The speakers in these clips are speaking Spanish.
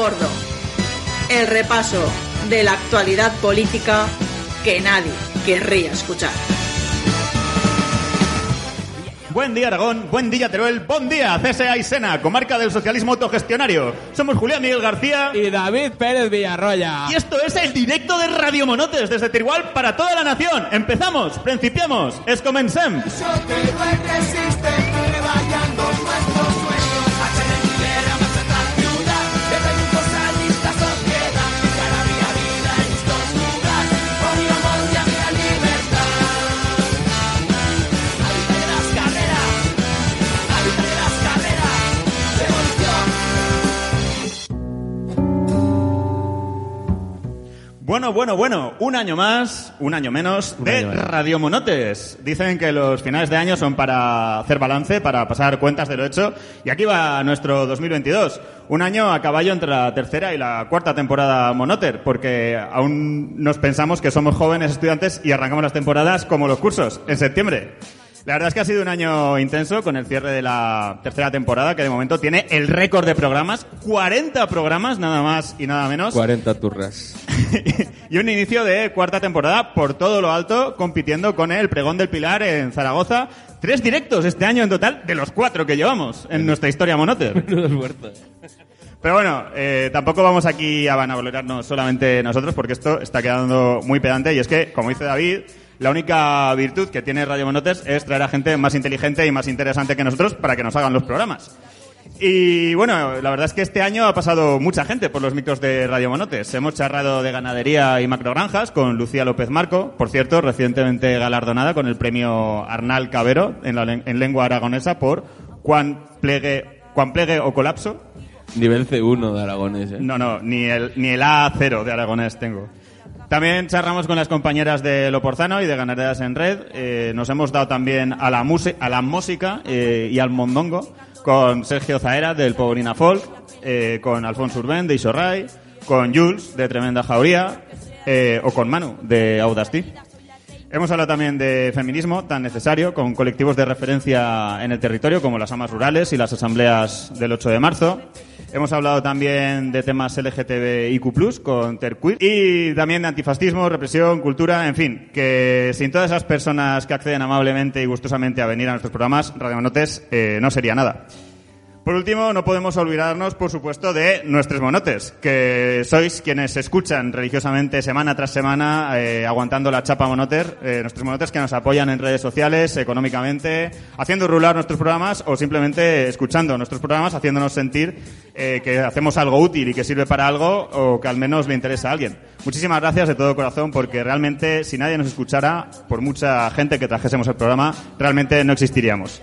Gordo. El repaso de la actualidad política que nadie querría escuchar. Buen día Aragón, buen día Teruel, buen día CSA y Sena, comarca del socialismo autogestionario. Somos Julián Miguel García y David Pérez Villarroya. Y esto es el directo de Radio Monotes desde Teruel para toda la nación. Empezamos, principiamos, es comencem. Bueno, bueno, bueno, un año más, un año menos de Radio Monotes. Dicen que los finales de año son para hacer balance, para pasar cuentas de lo hecho. Y aquí va nuestro 2022. Un año a caballo entre la tercera y la cuarta temporada Monoter, porque aún nos pensamos que somos jóvenes estudiantes y arrancamos las temporadas como los cursos, en septiembre. La verdad es que ha sido un año intenso con el cierre de la tercera temporada, que de momento tiene el récord de programas, 40 programas, nada más y nada menos. 40 turras. y un inicio de cuarta temporada por todo lo alto, compitiendo con el Pregón del Pilar en Zaragoza. Tres directos este año en total, de los cuatro que llevamos en nuestra historia Monoter. Pero bueno, eh, tampoco vamos aquí a vanagloriarnos solamente nosotros, porque esto está quedando muy pedante, y es que, como dice David, la única virtud que tiene Radio Monotes es traer a gente más inteligente y más interesante que nosotros para que nos hagan los programas. Y bueno, la verdad es que este año ha pasado mucha gente por los micros de Radio Monotes. Hemos charrado de ganadería y macrogranjas con Lucía López Marco, por cierto, recientemente galardonada con el premio Arnal Cabero en, la, en lengua aragonesa por Juan Plegue, Plegue o Colapso. Nivel C1 de aragonés, ¿eh? No, no, ni el, ni el A0 de aragonés tengo. También charramos con las compañeras de Loporzano y de Ganaderas en Red. Eh, nos hemos dado también a la, a la música eh, y al mondongo con Sergio Zaera del Poborina Folk, eh, con Alfonso Urben de Isorray, con Jules de Tremenda Jauría o con Manu de Audasti. Hemos hablado también de feminismo tan necesario con colectivos de referencia en el territorio como las amas rurales y las asambleas del 8 de marzo. Hemos hablado también de temas LGTBIQ+, con Terquil, y también de antifascismo, represión, cultura, en fin, que sin todas esas personas que acceden amablemente y gustosamente a venir a nuestros programas, Radio Manotes eh, no sería nada. Por último, no podemos olvidarnos, por supuesto, de nuestros monotes, que sois quienes escuchan religiosamente semana tras semana, eh, aguantando la chapa monoter, eh, nuestros monotes que nos apoyan en redes sociales, económicamente, haciendo rular nuestros programas o simplemente escuchando nuestros programas, haciéndonos sentir eh, que hacemos algo útil y que sirve para algo o que al menos le interesa a alguien. Muchísimas gracias de todo corazón porque realmente si nadie nos escuchara, por mucha gente que trajésemos el programa, realmente no existiríamos.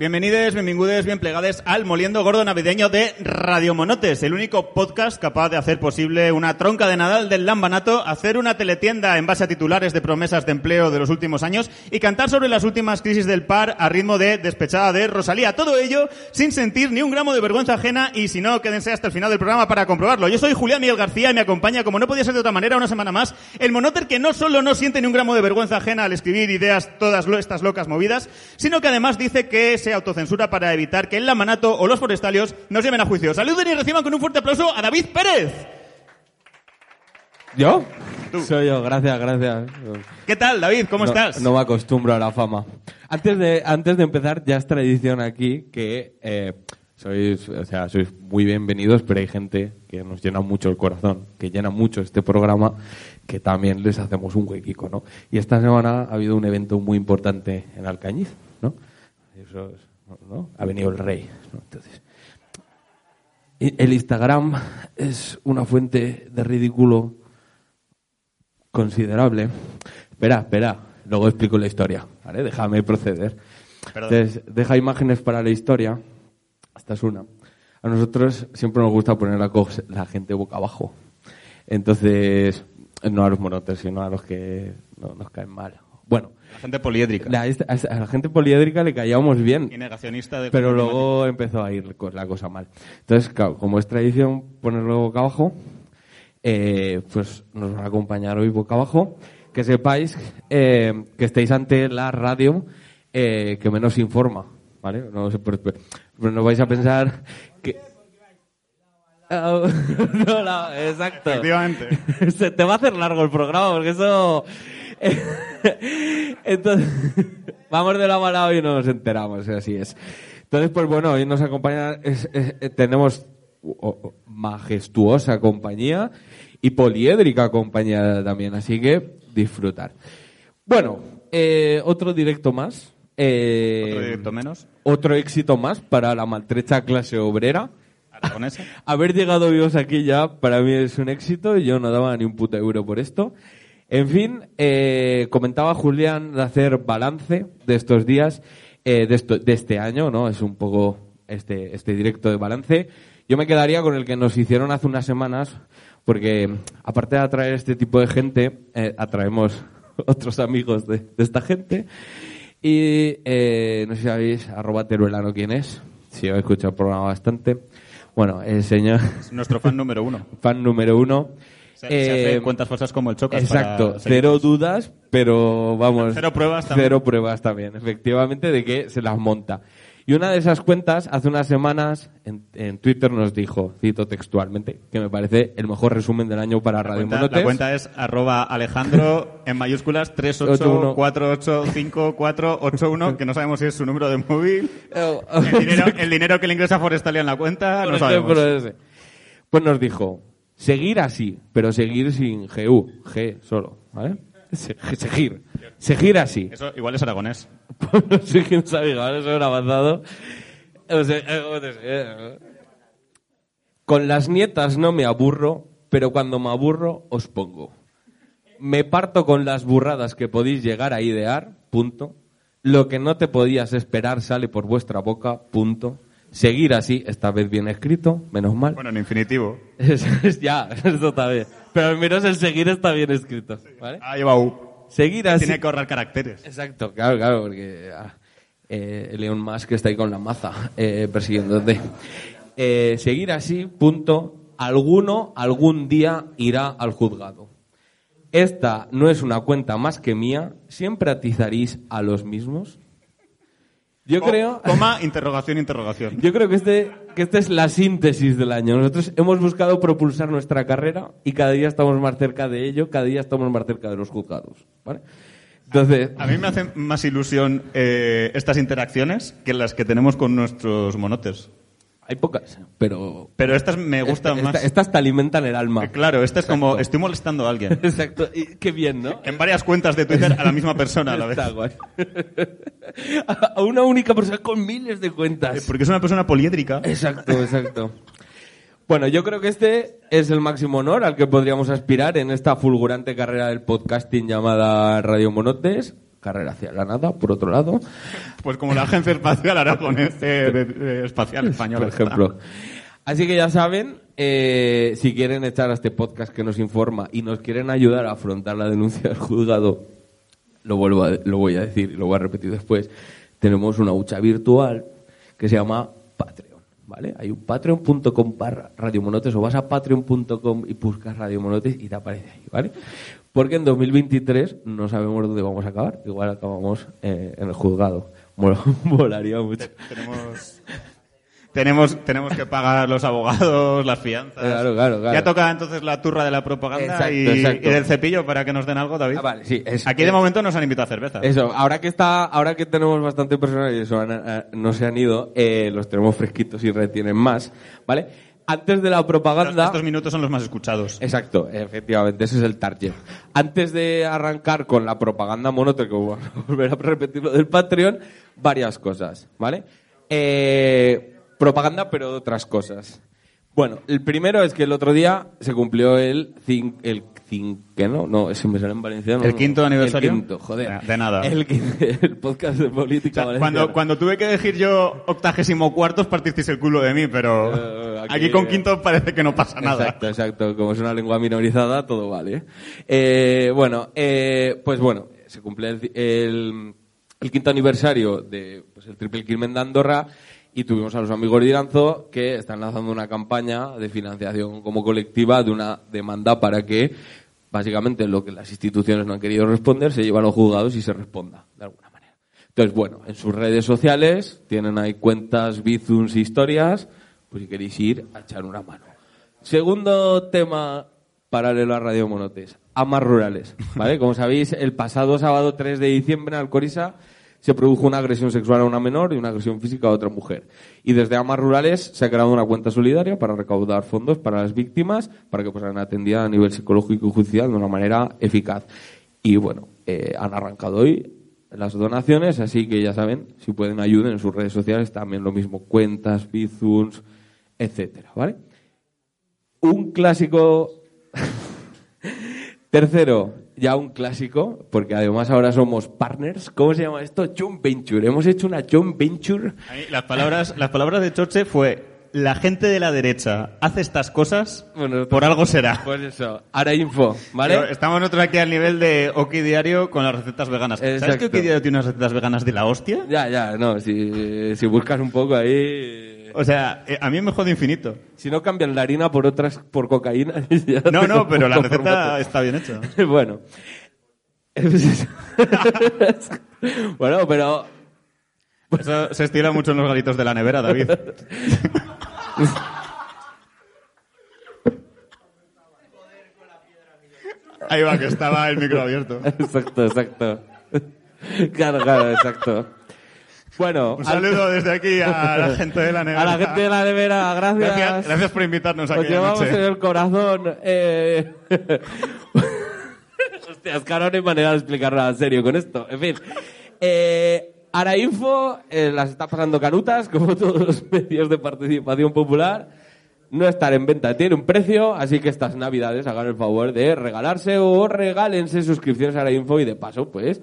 Bienvenidos, bienvenidos, bien plegades al Moliendo Gordo Navideño de Radio Monotes, el único podcast capaz de hacer posible una tronca de Nadal del Lambanato, hacer una teletienda en base a titulares de promesas de empleo de los últimos años y cantar sobre las últimas crisis del par a ritmo de despechada de Rosalía. Todo ello sin sentir ni un gramo de vergüenza ajena y si no, quédense hasta el final del programa para comprobarlo. Yo soy Julián Miguel García y me acompaña, como no podía ser de otra manera, una semana más, el Monoter que no solo no siente ni un gramo de vergüenza ajena al escribir ideas todas estas locas movidas, sino que además dice que se autocensura para evitar que el Lamanato o los forestalios nos lleven a juicio. Saluden y reciban con un fuerte aplauso a David Pérez. ¿Yo? Soy yo, gracias, gracias. ¿Qué tal, David? ¿Cómo estás? No me acostumbro a la fama. Antes de, antes de empezar, ya es tradición aquí que eh, sois, o sea, sois muy bienvenidos, pero hay gente que nos llena mucho el corazón, que llena mucho este programa, que también les hacemos un huequico, ¿no? Y esta semana ha habido un evento muy importante en Alcañiz, ¿no? Eso es, ¿no? Ha venido el rey, ¿no? Entonces, el Instagram es una fuente de ridículo considerable. Espera, espera, luego explico la historia, ¿vale? Déjame proceder. Entonces, deja imágenes para la historia. Esta es una. A nosotros siempre nos gusta poner la, la gente boca abajo. Entonces, no a los monotes, sino a los que no, nos caen mal. Bueno, La gente poliédrica. la- a la gente poliédrica le caíamos bien. Y negacionista de Pero luego empezó a ir la cosa mal. Entonces, claro, como es tradición ponerlo boca abajo, eh, pues nos van a acompañar hoy boca abajo. Que sepáis eh, que estéis ante la radio eh, que menos informa, ¿vale? No, sé por- pero no vais a pensar que... No, no, exacto. Efectivamente. Se te va a hacer largo el programa porque eso. Entonces, vamos de la mala hoy y no nos enteramos, así es. Entonces, pues bueno, hoy nos acompaña, es- es- eh, tenemos majestuosa compañía y poliédrica compañía también, así que disfrutar. Bueno, eh, otro directo más. eh, Otro directo menos. otro éxito más para la maltrecha clase obrera. Aragonesa. Haber llegado vivos aquí ya para mí es un éxito y yo no daba ni un puto euro por esto. En fin, eh, comentaba Julián de hacer balance de estos días, eh, de, esto- de este año, ¿no? Es un poco este, este directo de balance. Yo me quedaría con el que nos hicieron hace unas semanas, porque aparte de atraer este tipo de gente, eh, atraemos otros amigos de, de esta gente. Y eh, no sé si sabéis, arroba teruelano quién es, si habéis escuchado el programa bastante. Bueno, el señor Es nuestro fan número uno. fan número uno. Se, se hace Eh, cuentas falsas como el Chocas. Exacto, cero dudas, pero vamos. Cero pruebas también. Cero pruebas también, efectivamente, de que se las monta. Y una de esas cuentas, hace unas semanas, en, en Twitter nos dijo, cito textualmente, que me parece el mejor resumen del año para La Radio cuenta, Monotes. la cuenta es arroba Alejandro en mayúsculas 38485481, que no sabemos si es su número de móvil. Eh, El dinero, el dinero que le ingresa Forestalia en la cuenta, no sabemos. Pues nos dijo, seguir así, pero seguir sin GU, G solo, ¿vale? Se- Seguir, seguir así. Eso igual es aragonés. no sé quién sabe, era avanzado. O sea, eh, eh. Con las nietas no me aburro, pero cuando me aburro os pongo. Me parto con las burradas que podéis llegar a idear, punto. Lo que no te podías esperar sale por vuestra boca, punto. Seguir así, esta vez bien escrito, menos mal. Bueno, en infinitivo. Ya, eso está bien. Pero al menos el seguir está bien escrito, ¿vale? Ah, lleva U. Seguir así. Tiene que ahorrar caracteres. Exacto, claro, claro, porque ah, eh, Elon Musk está ahí con la maza eh, persiguiéndote. Eh, seguir así, punto. Alguno algún día irá al juzgado. Esta no es una cuenta más que mía. ¿Siempre atizaréis a los mismos? Yo creo... Coma, interrogación, interrogación. Yo creo que este, que esta es la síntesis del año. Nosotros hemos buscado propulsar nuestra carrera y cada día estamos más cerca de ello, cada día estamos más cerca de los juzgados. ¿vale? Entonces, A mí me hacen más ilusión eh, estas interacciones que las que tenemos con nuestros monotes. Hay pocas, pero Pero estas me gustan esta- más. estas te alimentan el alma. Eh, Claro, esta es como estoy molestando a alguien. Exacto. Y qué bien, ¿no? En varias cuentas de Twitter a la misma persona a la vez. Está guay. A una única persona con miles de Eh, cuentas. Porque es una persona poliédrica. Exacto, exacto. Bueno, yo creo que este es el máximo honor al que podríamos aspirar en esta fulgurante carrera del podcasting llamada Radio Monotes. Carrera hacia la nada, por otro lado. Pues como la Agencia Espacial Aragonés eh, Espacial Española. por ejemplo. Así que ya saben, eh, si quieren echar a este podcast que nos informa y nos quieren ayudar a afrontar la denuncia del juzgado, lo, vuelvo a- lo voy a decir y lo voy a repetir después, tenemos una hucha virtual que se llama Patreon. ¿Vale? Hay un patreon.com barra radiomonotes o vas a patreon.com y buscas radiomonotes y te aparece ahí, ¿vale? Porque en 2023 no sabemos dónde vamos a acabar. Igual acabamos eh, en el juzgado. Molaría mucho. Tenemos, tenemos, tenemos que pagar los abogados, las fianzas. Claro, claro, claro. Ya toca entonces la turra de la propaganda Exacto, y, exacto. y del cepillo para que nos den algo, David. Ah, vale, sí, es- Aquí de es- momento nos han invitado a cerveza. Eso, ahora que está, ahora que tenemos bastante personal y eso han- eh, no se han ido, eh, los tenemos fresquitos y retienen más, ¿vale? Antes de la propaganda. Estos minutos son los más escuchados. Exacto, efectivamente, ese es el target. Antes de arrancar con la propaganda monote, que voy a volver a repetir lo del Patreon, varias cosas, ¿vale? Eh, propaganda, pero de otras cosas. Bueno, el primero es que el otro día se cumplió el el cinqueno, no, ese me sale en valenciano. ¿El no. quinto aniversario? El quinto, joder. De nada. El, podcast de política O sea, valenciana. cuando, cuando tuve que elegir yo octagésimo cuartos, partisteis el culo de mí, pero Eh, aquí- aquí, con quinto parece que no pasa nada. Exacto, exacto. Como es una lengua minorizada, todo vale. Eh, bueno, eh, pues bueno, se cumple el, el- el quinto aniversario de pues, el Triple Crimen de Andorra y tuvimos a los amigos de que están lanzando una campaña de financiación como colectiva de una demanda para que básicamente lo que las instituciones no han querido responder se lleve a los juzgados y se responda de alguna manera. Entonces, bueno, en sus redes sociales tienen ahí cuentas, bizums, historias, pues si queréis ir a echar una mano. Segundo tema paralelo a Radio Monotes, amas rurales, ¿vale? Como sabéis, el pasado sábado 3 de diciembre en Alcoriza se produjo una agresión sexual a una menor y una agresión física a otra mujer. Y desde Amas Rurales se ha creado una cuenta solidaria para recaudar fondos para las víctimas, para que pues, sean atendidas a nivel psicológico y judicial de una manera eficaz. Y bueno, eh, han arrancado hoy las donaciones, así que ya saben, si pueden ayuden en sus redes sociales, también lo mismo, cuentas, bizums, etcétera, ¿vale? Un clásico Tercero, ya un clásico, porque además ahora somos partners. ¿Cómo se llama esto? Joint Venture. Hemos hecho una Joint Venture. Las palabras, las palabras de Choche fue la gente de la derecha hace estas cosas, Bueno, por algo será. Pues eso, ahora info, ¿vale? Pero estamos nosotros aquí al nivel de Oki Diario con las recetas veganas. ¿Sabes Exacto. que Oki Diario tiene unas recetas veganas de la hostia? Ya, ya, no, si, si buscas un poco ahí... O sea, eh, a mí me jode infinito. Si no cambian la harina por otras, por cocaína... No, no, pero la receta está bien hecha. bueno. bueno, pero... Eso se estila mucho en los galitos de la nevera, David. Ahí va, que estaba el micro abierto. Exacto, exacto. Claro, claro, exacto. Bueno, Un saludo desde aquí a la gente de la nevera. a la gente de la nevera, gracias. Gracias, gracias por invitarnos Os aquí llevamos anoche. en el corazón. Eh... Hostia, es que ahora no hay manera de explicar nada en serio con esto. En fin. Eh, Arainfo eh, las está pasando canutas, como todos los medios de participación popular. No estar en venta tiene un precio, así que estas navidades hagan el favor de regalarse o regálense suscripciones a Arainfo y de paso, pues,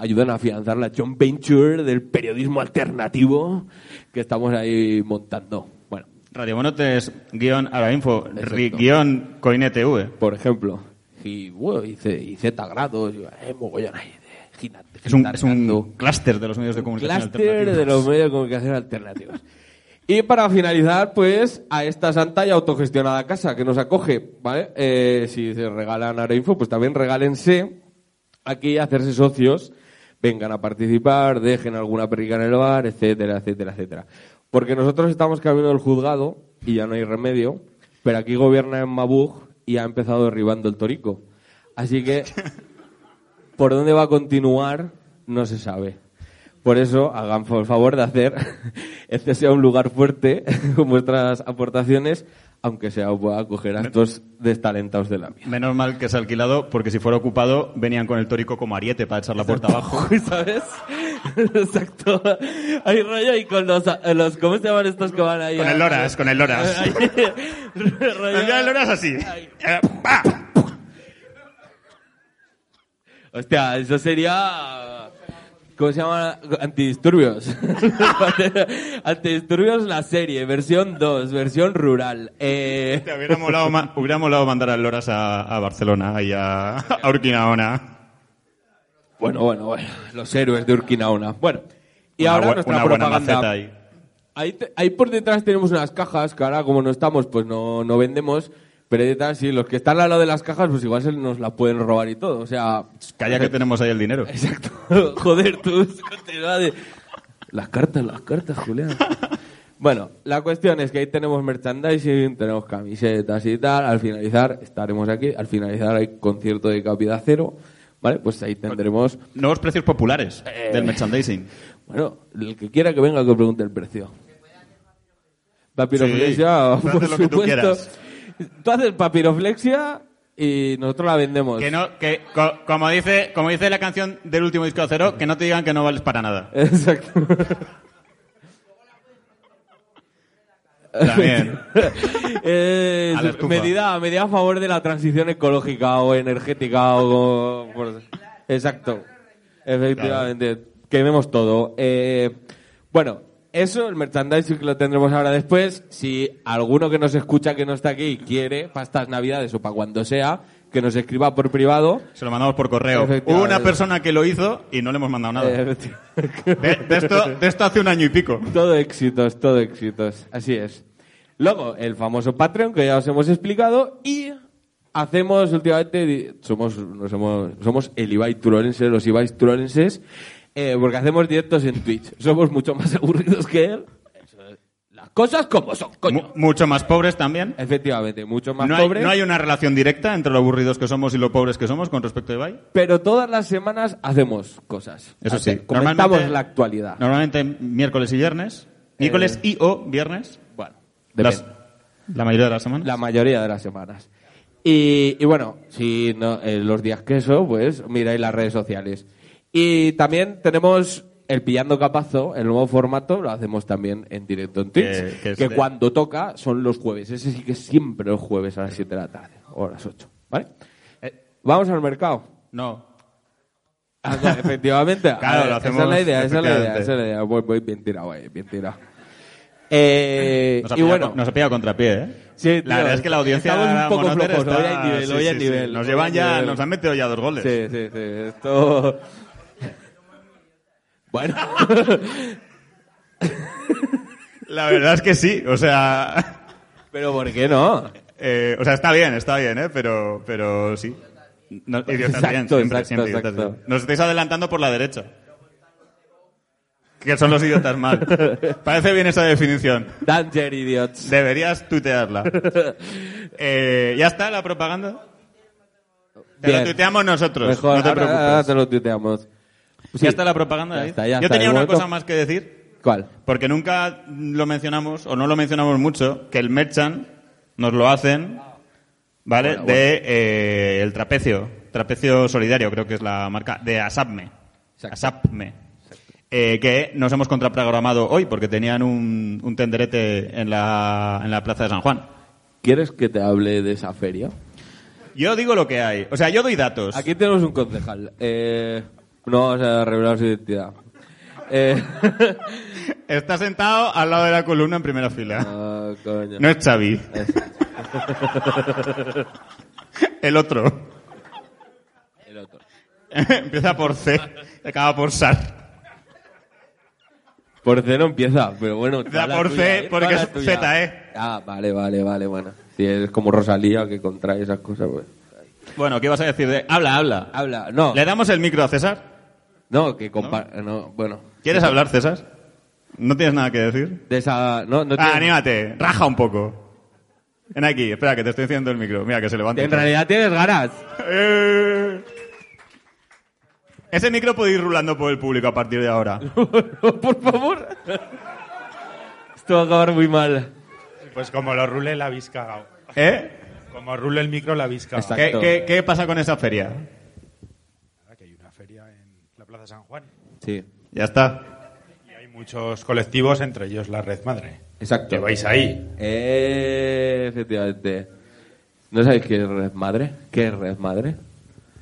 ayuden a afianzar la joint venture del periodismo alternativo que estamos ahí montando. Bueno, Radio Monotes, guion Arainfo, ri- Exacto. guion Coinetv. por ejemplo. Y bueno, hice, hice grados, y, eh, mogollón ahí Es un, es un clúster de los medios de comunicación clúster de alternativos. los medios de comunicación alternativos. Y para finalizar, pues, a esta santa y autogestionada casa que nos acoge, ¿vale? Eh, si se regalan ahora info, pues también regálense aquí hacerse socios, vengan a participar, dejen alguna perrica en el bar, etcétera, etcétera, etcétera. Porque nosotros estamos camino del juzgado y ya no hay remedio, pero aquí gobierna en Mabug y ha empezado derribando el torico. Así que por dónde va a continuar no se sabe. Por eso, hagan por favor de hacer este sea un lugar fuerte con vuestras aportaciones, aunque sea acoger a estos destalentados de la vida. Menos mal que se ha alquilado, porque si fuera ocupado, venían con el tórico como ariete para echar la puerta abajo. ¿Sabes? Exacto. Hay rollo y con los, los ¿cómo se llaman estos que van ahí? Con el Loras, con el Loras. Rollo- El Loras así. Eh. Hostia, eso sería... ¿Cómo se llama? Antidisturbios. Antidisturbios la serie, versión 2, versión rural. Eh... Te hubiera molado, hubiera molado mandar al Loras a, a Barcelona y a, a Urquinaona. Bueno, bueno, bueno. Los héroes de Urquinaona. Bueno, y Una ahora nuestra propaganda. ahí. Ahí, te- ahí por detrás tenemos unas cajas que ahora como no estamos pues no, no vendemos. Pero sí, los que están al lado de las cajas pues igual se nos la pueden robar y todo. O sea... Calla que tenemos ahí el dinero. Exacto. Joder, tú de... Las cartas, las cartas, Julián. Bueno, la cuestión es que ahí tenemos merchandising, tenemos camisetas y tal. Al finalizar, estaremos aquí. Al finalizar hay concierto de Capida Cero. ¿Vale? Pues ahí tendremos... Nuevos precios populares Eh. del merchandising. Bueno, el que quiera que venga que pregunte el precio. Papiroflexia, Sí, por haz lo que tú supuesto. quieras. Tú haces papiroflexia y nosotros la vendemos. Que no, que co- como dice, como dice la canción del último disco de Cero, que no te digan que no vales para nada. Exacto. También. Eh, A la estufa. medida, medida a favor de la transición ecológica o energética o... por- Exacto. Efectivamente. Quememos todo. Eh, bueno, eso, el merchandising que lo tendremos ahora después. Si alguno que nos escucha que no está aquí quiere, para estas navidades o para cuando sea, que nos escriba por privado. Se lo mandamos por correo. Hubo una persona que lo hizo y no le hemos mandado nada. De, de esto, de esto hace un año y pico. todo éxitos, todo éxitos. Así es. Luego, el famoso Patreon, que ya os hemos explicado, y hacemos últimamente, somos, nos hemos- somos el Ibai Turolense, los Ibai Turolenses, eh, porque hacemos directos en Twitch. Somos mucho más aburridos que él. Las cosas como son, coño. Mu- mucho más pobres también. Efectivamente, mucho más No hay, pobres. no hay una relación directa entre lo aburridos que somos y lo pobres que somos con respecto a Ibai. Pero todas las semanas hacemos cosas. Eso Hace- sí. Comentamos Normalmente- la actualidad. Normalmente miércoles y viernes. Miércoles y o viernes. Bueno, Las- depende. la mayoría de las semanas. La mayoría de las semanas. Y, y bueno, si no, eh, los días que eso, pues miráis las redes sociales. Y también tenemos el Pillando Capazo, el nuevo formato, lo hacemos también en directo en Twitch. Que- cuando toca son los jueves. Ese sí que es siempre los jueves a las 7 de la tarde, o a las 8. ¿Vale? Eh, Vamos al mercado. No. Ah, no, efectivamente. Claro, ver, lo Esa es hacemos, la idea, esa es la idea, esa es la idea. Voy, voy bien tirado, ahí, bien tirado. Eh, Nos ha, y pillado, bueno, con- nos ha pillado contrapié, ¿eh? Sí, tío, la verdad es que la audiencia estamos un poco flojos, está- hoy hay nivel, sí, hoy hay sí, sí. nivel, Nos llevan ya, nivel. nos han metido ya dos goles. Sí, sí, sí. Esto. Bueno. La verdad es que sí, o sea, Pero ¿por qué no? eh, o sea, está bien, está bien, ¿eh? Pero, pero sí. No, idiotas Exacto, bien, siempre, exacto, siempre exacto. Nos estáis adelantando por la derecha. Que son los idiotas mal. Parece bien esa definición. Danger, idiots. Deberías tuitearla. Eh, ¿Ya está la propaganda? Te Bien. lo tuiteamos nosotros, Mejor, no te preocupes. ahora te lo tuiteamos. ¿Ya está la propaganda? Ya está, ya Yo está, tenía una cosa más que decir, ¿Cuál? porque nunca lo mencionamos, o no lo mencionamos mucho, que el Merchant nos lo hacen, ¿vale? Bueno, de eh, el trapecio, trapecio solidario, creo que es la marca, de Asapme. Exacto. Asapme. Eh, que nos hemos contraprogramado hoy porque tenían un, un tenderete en la, en la plaza de San Juan. ¿Quieres que te hable de esa feria? Yo digo lo que hay. O sea, yo doy datos. Aquí tenemos un concejal. Eh, no vamos a revelar su identidad. Eh, Está sentado al lado de la columna en primera fila. ah, coño. No es Xavi. Es- El otro. el otro. Empieza por C, acaba por SAR. Por C no empieza, pero bueno. Empieza por tuya, C, ¿eh? porque es tuya. ZE. Ah, vale, vale, vale, bueno. Si es como Rosalía que contrae esas cosas, pues. Bueno, ¿qué vas a decir de...? Habla, habla. Habla, no. ¿Le damos el micro a César? No, que compa no, bueno. ¿Quieres hablar, César? ¿No tienes nada que decir? De esa. No, no Ah, anímate, raja un poco. Ven aquí, espera, que te estoy haciendo el micro. Mira, que se levanta. En realidad tienes ganas. Eh. Ese micro puede ir rulando por el público a partir de ahora. Por favor. Esto va a acabar muy mal. Pues como lo rule la habéis cagado. ¿Eh? Como rule el micro la habéis cagado. Exacto. ¿Qué, qué, qué pasa con esa feria? Que hay una feria en San Juan. Sí. Ya está. Y hay muchos colectivos, entre ellos la Red Madre. Exacto. Que vais ahí. Eh, efectivamente. ¿No sabéis qué es Red Madre? ¿Qué es Red Madre?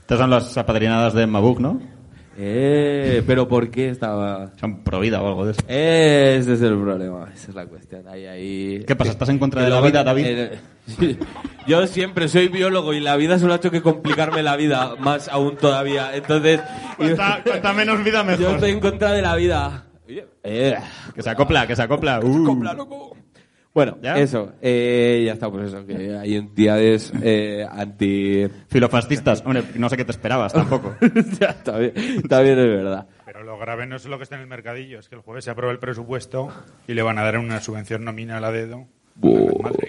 Estas son las apadrinadas de Mabuk, ¿no? Eh, pero ¿por qué estaba...? Son pro vida o algo de eso. Ese es el problema, esa es la cuestión. Ahí, ahí... ¿Qué pasa? ¿Estás en contra de la vida, David? eh, sí. Yo siempre soy biólogo y la vida solo ha hecho que complicarme la vida más aún todavía. Entonces... Cuanta, cuanta menos vida, Yo mejor. estoy en contra de la vida. Eh, Que se acopla, que se acopla. Uh. Copla, loco. Bueno, ¿Ya? eso. Eh, ya está, pues eso. Que hay entidades eh, anti... Filofascistas. Hombre, no sé qué te esperabas tampoco. ya, también, también es verdad. Pero lo grave no es lo que está en el mercadillo, es que el jueves se aprueba el presupuesto y le van a dar una subvención nominal a dedo. a la Red Madre.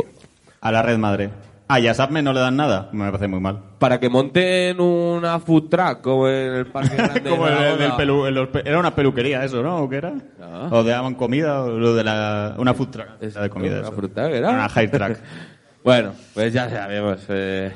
A la red madre. Ah, y a Sapme no le dan nada. Me parece muy mal. Para que monten una food truck como en el Parque Grande de el, el pelu- era una peluquería eso, ¿no? ¿O qué era? Ah. O daban comida o lo de la una food truck. Es- de comida una food truck, ¿era? Una high truck. Bueno, pues ya sabemos. eh,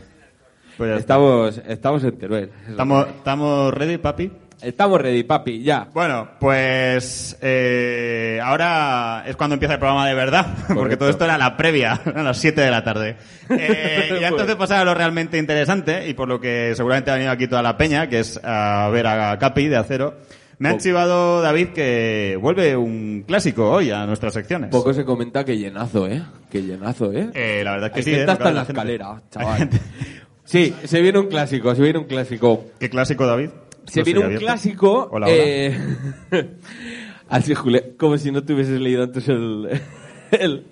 Pues ya estamos, estamos en Teruel. estamos estamos ready, papi. Estamos ready, papi, ya. Bueno, pues eh, ahora es cuando empieza el programa de verdad, porque todo esto era la previa, a las 7 de la tarde. Eh, y antes de pasar a lo realmente interesante, y por lo que seguramente ha venido aquí toda la peña, que es a ver a Capi de Acero, me ha chivado David que vuelve un clásico hoy a nuestras secciones. Poco se comenta que llenazo, ¿eh? Que llenazo, ¿eh? Eh, la verdad es que Hay sí. gente ¿eh? Hasta en la gente. escalera, chaval. Sí, se viene un clásico, se viene un clásico. ¿Qué clásico, David? Se viene un abierto. clásico. Hola, hola. eh, Así, Julia, como si no te hubieses leído antes el. el-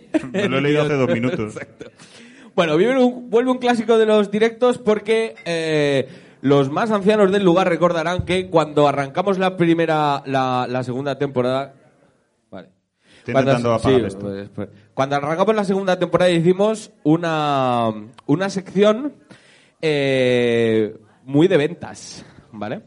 lo he leído hace dos minutos. Exacto. Bueno, viene un- vuelve un clásico de los directos porque eh, los más ancianos del lugar recordarán que cuando arrancamos la primera, la, la segunda temporada. Vale. Estoy intentando apagar sí, esto. pues, pues, cuando arrancamos la segunda temporada hicimos una, una sección eh, muy de ventas, ¿vale?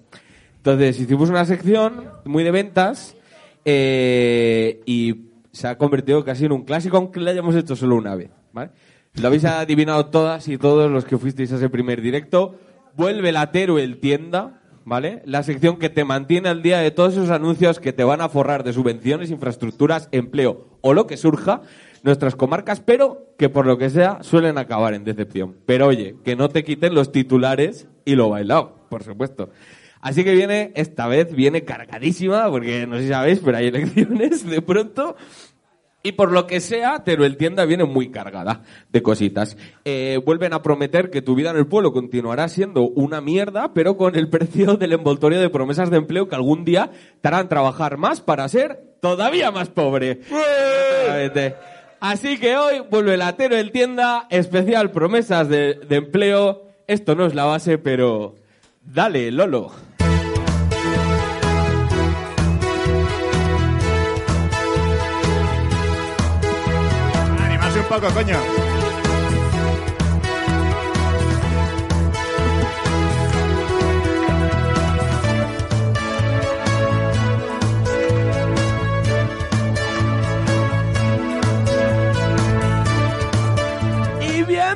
Entonces hicimos una sección muy de ventas eh, y se ha convertido casi en un clásico, aunque lo hayamos hecho solo una vez, ¿vale? Lo habéis adivinado todas y todos los que fuisteis a ese primer directo. Vuelve la Teruel tienda, ¿vale? La sección que te mantiene al día de todos esos anuncios que te van a forrar de subvenciones, infraestructuras, empleo o lo que surja, nuestras comarcas, pero que por lo que sea suelen acabar en decepción. Pero oye, que no te quiten los titulares y lo bailado, por supuesto. Así que viene, esta vez viene cargadísima, porque no sé si sabéis, pero hay elecciones de pronto. Y por lo que sea, Teruel Tienda viene muy cargada de cositas. Eh, vuelven a prometer que tu vida en el pueblo continuará siendo una mierda, pero con el precio del envoltorio de promesas de empleo que algún día te harán trabajar más para ser todavía más pobre. Así que hoy vuelve la Teruel Tienda, especial promesas de empleo. Esto no es la base, pero dale, Lolo. Animarse un poco, coño.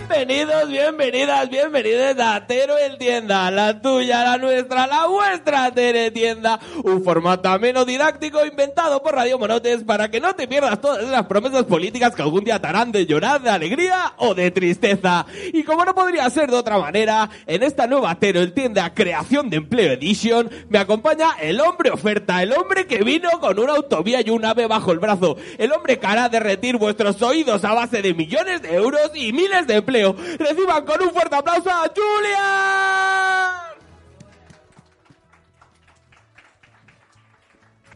Bienvenidos, bienvenidas, bienvenidos a Tero el Tienda, la tuya, la nuestra, la vuestra Tere Tienda, un formato ameno didáctico inventado por Radio Monotes para que no te pierdas todas las promesas políticas que algún día te harán de llorar de alegría o de tristeza. Y como no podría ser de otra manera, en esta nueva Tero el Tienda Creación de Empleo Edition me acompaña el hombre oferta, el hombre que vino con una autovía y un ave bajo el brazo, el hombre que hará derretir vuestros oídos a base de millones de euros y miles de empleo. Reciban con un fuerte aplauso a Julia.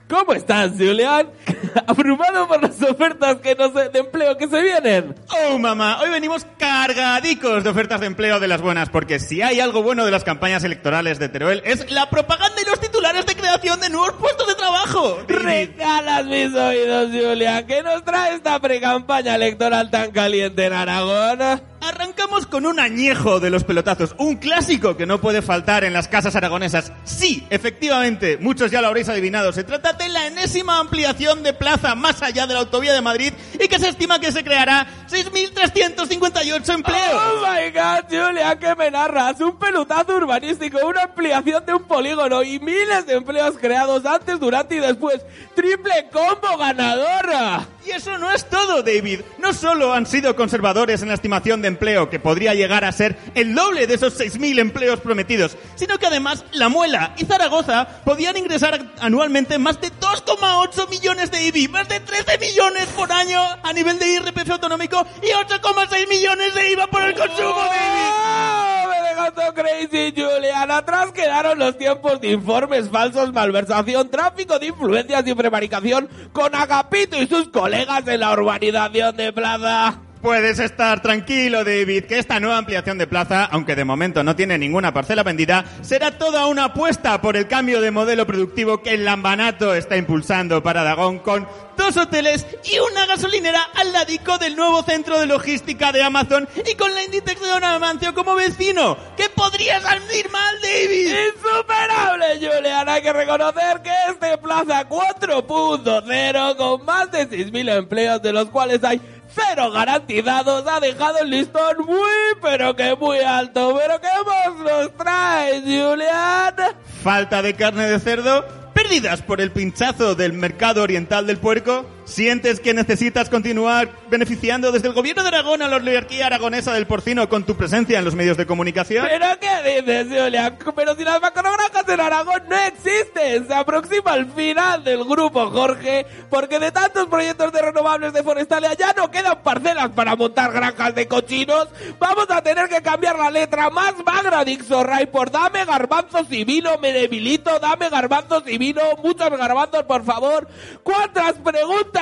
¿Cómo estás, Julian? Abrumado por las ofertas que no sé, de empleo que se vienen. Oh, mamá, hoy venimos cargadicos de ofertas de empleo de las buenas, porque si hay algo bueno de las campañas electorales de Teruel es la propaganda y los titulares de creación de nuevos puestos de trabajo. Regalas mis oídos, Julia. ¿Qué nos trae esta precampaña electoral tan caliente en Aragón? Arrancamos con un añejo de los pelotazos, un clásico que no puede faltar en las casas aragonesas. Sí, efectivamente, muchos ya lo habréis adivinado, se trata de la enésima ampliación de plaza más allá de la autovía de Madrid y que se estima que se creará 6.358 empleos. Oh my god, Julia, ¿qué me narras? Un pelutazo urbanístico, una ampliación de un polígono y miles de empleos creados antes, durante y después. ¡Triple combo ganadora! Y eso no es todo, David. No solo han sido conservadores en la estimación de empleo, que podría llegar a ser el doble de esos 6.000 empleos prometidos, sino que además La Muela y Zaragoza podían ingresar anualmente más de 2,8 millones de IBI, más de 13 millones por año a nivel de IRPF autonómico y 8,6 millones de IVA por el consumo, David. Todo crazy, Julian. Atrás quedaron los tiempos de informes falsos, malversación, tráfico de influencias y prevaricación con Agapito y sus colegas en la urbanización de Plaza. Puedes estar tranquilo, David, que esta nueva ampliación de plaza, aunque de momento no tiene ninguna parcela vendida, será toda una apuesta por el cambio de modelo productivo que el Lambanato está impulsando para Aragón con dos hoteles y una gasolinera al ladico del nuevo centro de logística de Amazon y con la Inditex de Don Amancio como vecino. ¿Qué podría salir mal, David? Insuperable, Julian. Hay que reconocer que este Plaza 4.0, con más de 6.000 empleos, de los cuales hay cero garantizados, ha dejado el listón muy, pero que muy alto. ¿Pero qué más nos trae, Julian? Falta de carne de cerdo, pérdidas por el pinchazo del mercado oriental del puerco, ¿Sientes que necesitas continuar beneficiando desde el gobierno de Aragón a la oligarquía aragonesa del porcino con tu presencia en los medios de comunicación? ¿Pero qué dices, Julia? Pero si las macrogranjas en Aragón no existen. Se aproxima el final del grupo Jorge, porque de tantos proyectos de renovables de Forestalia ya no quedan parcelas para montar granjas de cochinos. Vamos a tener que cambiar la letra más magra de Ixorray por dame garbanzos y vino, me debilito, dame garbanzos y vino, muchos garbanzos, por favor. ¿Cuántas preguntas,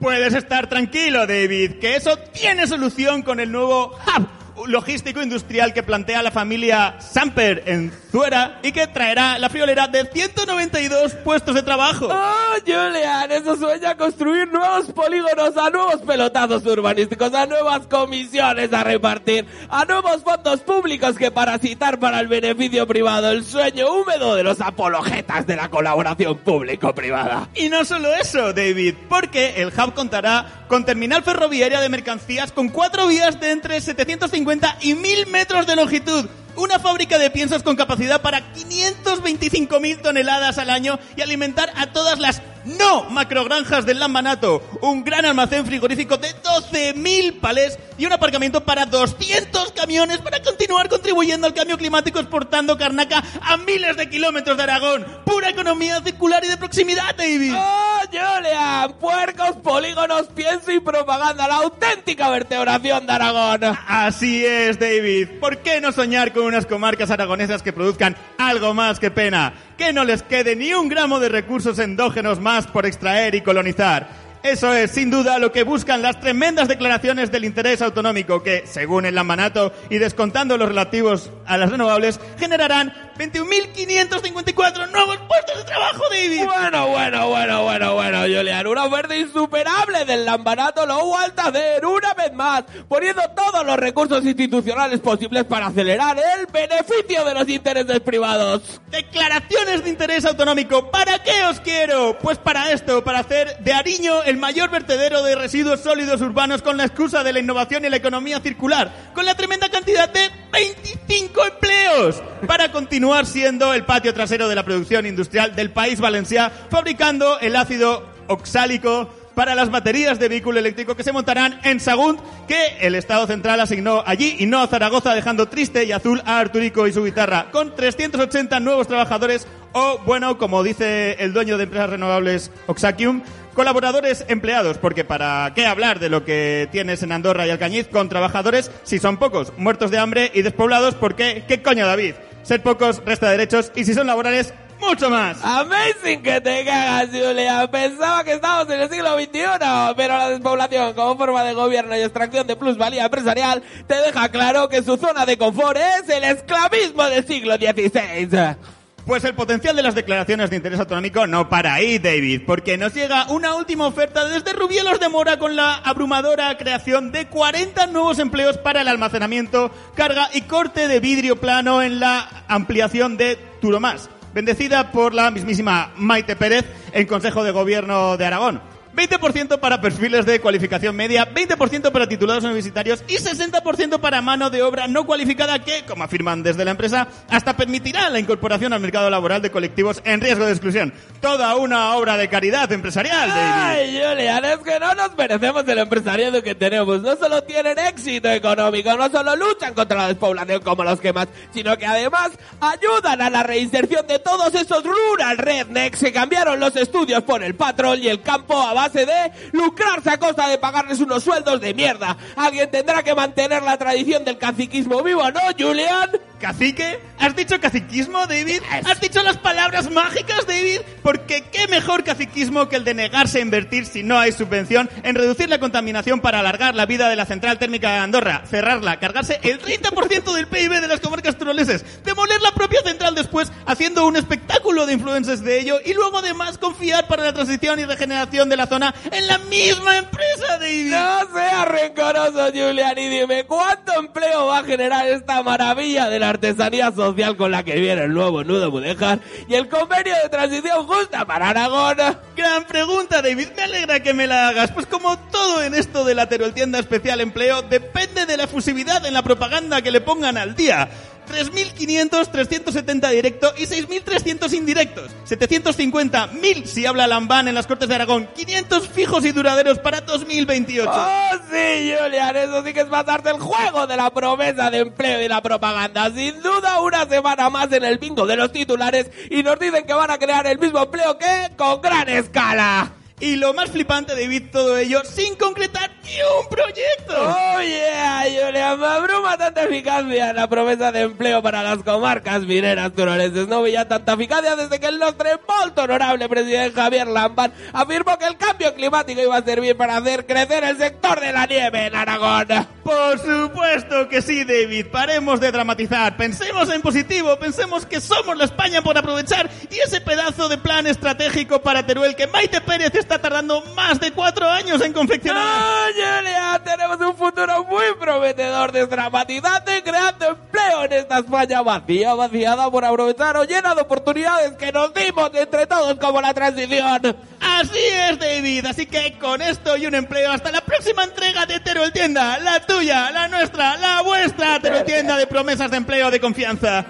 Puedes estar tranquilo, David, que eso tiene solución con el nuevo hub logístico industrial que plantea la familia Samper en Zuera y que traerá la friolera de 192 puestos de trabajo. ¡Oh, Julian! Eso sueña construir nuevos polígonos, a nuevos pelotazos urbanísticos, a nuevas comisiones a repartir, a nuevos fondos públicos que parasitar para el beneficio privado. El sueño húmedo de los apologetas de la colaboración público-privada. Y no solo eso, David, porque el hub contará con terminal ferroviaria de mercancías con cuatro vías de entre 750 y 1000 metros de longitud. Una fábrica de piensos con capacidad para 525.000 toneladas al año y alimentar a todas las no macrogranjas del Lambanato. Un gran almacén frigorífico de 12.000 palés y un aparcamiento para 200 camiones para continuar contribuyendo al cambio climático exportando carnaca a miles de kilómetros de Aragón. Pura economía circular y de proximidad, David. ¡Oh, Julian! Puercos, polígonos, pienso y propaganda. La auténtica vertebración de Aragón. Así es, David. ¿Por qué no soñar con unas comarcas aragonesas que produzcan algo más que pena? Que no les quede ni un gramo de recursos endógenos más por extraer y colonizar. Eso es, sin duda, lo que buscan las tremendas declaraciones del interés autonómico que, según el Lambanato y descontando los relativos a las renovables, generarán 21.554 nuevos puestos de trabajo, David. Bueno, bueno, bueno, bueno, bueno, Julián. Una oferta insuperable del Lambanato lo vuelta a hacer una vez más, poniendo todos los recursos institucionales posibles para acelerar el beneficio de los intereses privados. Declaraciones de interés autonómico. ¿Para qué os quiero? Pues para esto, para hacer de Ariño el mayor vertedero de residuos sólidos urbanos con la excusa de la innovación y la economía circular, con la tremenda cantidad de 25 empleos, para continuar siendo el patio trasero de la producción industrial del país valenciano, fabricando el ácido oxálico para las baterías de vehículo eléctrico que se montarán en Sagunt, que el Estado Central asignó allí y no a Zaragoza, dejando triste y azul a Arturico y su guitarra, con 380 nuevos trabajadores o, bueno, como dice el dueño de empresas renovables Oxacium, colaboradores empleados, porque para qué hablar de lo que tienes en Andorra y Alcañiz con trabajadores si son pocos, muertos de hambre y despoblados, porque qué coño David, ser pocos resta derechos y si son laborales mucho más. Amazing que te cagas, Julia. Pensaba que estábamos en el siglo XXI, pero la despoblación como forma de gobierno y extracción de plusvalía empresarial te deja claro que su zona de confort es el esclavismo del siglo XVI. Pues el potencial de las declaraciones de interés autonómico no para ahí, David, porque nos llega una última oferta desde Rubielos de Mora con la abrumadora creación de 40 nuevos empleos para el almacenamiento, carga y corte de vidrio plano en la ampliación de Turomás, bendecida por la mismísima Maite Pérez en Consejo de Gobierno de Aragón. 20% para perfiles de cualificación media, 20% para titulados universitarios y 60% para mano de obra no cualificada que, como afirman desde la empresa, hasta permitirá la incorporación al mercado laboral de colectivos en riesgo de exclusión. Toda una obra de caridad empresarial, David. Ay, Julian, es que no nos merecemos el empresariado que tenemos. No solo tienen éxito económico, no solo luchan contra la despoblación como los que más, sino que además ayudan a la reinserción de todos esos rural rednecks que cambiaron los estudios por el patrón y el campo a base de lucrarse a costa de pagarles unos sueldos de mierda. Alguien tendrá que mantener la tradición del caciquismo vivo, ¿no, Julian? ¿Cacique? ¿Has dicho caciquismo, David? ¿Has dicho las palabras mágicas, David? Porque qué mejor caciquismo que el de negarse a invertir si no hay subvención en reducir la contaminación para alargar la vida de la central térmica de Andorra, cerrarla, cargarse el 30% del PIB de las comarcas turoleses, demoler la propia central después haciendo un espectáculo de influencers de ello y luego además confiar para la transición y regeneración de la zona en la misma empresa, David. No seas rencoroso, Julian, y dime, ¿cuánto empleo va a generar esta maravilla de la artesanía social con la que viene el nuevo nudo Mudéjar y el convenio de transición justa para Aragón? Gran pregunta, David. Me alegra que me la hagas. Pues como todo en esto de la Tienda Especial Empleo, depende de la efusividad en la propaganda que le pongan al día. 3.500, 370 directo y 6.300 indirectos. 750, 1.000 si habla Lambán en las Cortes de Aragón. 500 fijos y duraderos para 2028. ¡Oh, sí, Julian! Eso sí que es pasarte el juego de la promesa de empleo y la propaganda. Sin duda, una semana más en el bingo de los titulares y nos dicen que van a crear el mismo empleo que con gran escala. Y lo más flipante, David, todo ello sin concretar ni un proyecto. ¡Oh, yeah, Julian! Me abruma tanta eficacia la promesa de empleo para las comarcas mineras turolenses. No veía tanta eficacia desde que el nostre molto honorable presidente Javier Lambán afirmó que el cambio climático iba a servir para hacer crecer el sector de la nieve en Aragón. Por supuesto que sí, David. Paremos de dramatizar. Pensemos en positivo. Pensemos que somos la España por aprovechar y ese pedazo de plan estratégico para Teruel que Maite Pérez está tardando más de cuatro años en confeccionar. ¡Oh, Julia! Tenemos un futuro muy prometedor, desdramatizante, creando empleo en esta España vacía, vaciada por aprovechar o llena de oportunidades que nos dimos entre todos como la transición. Así es, David. Así que con esto y un empleo hasta la próxima entrega de Teruel Tienda. La tuya, la nuestra, la vuestra Teruel Tienda de promesas de empleo de confianza.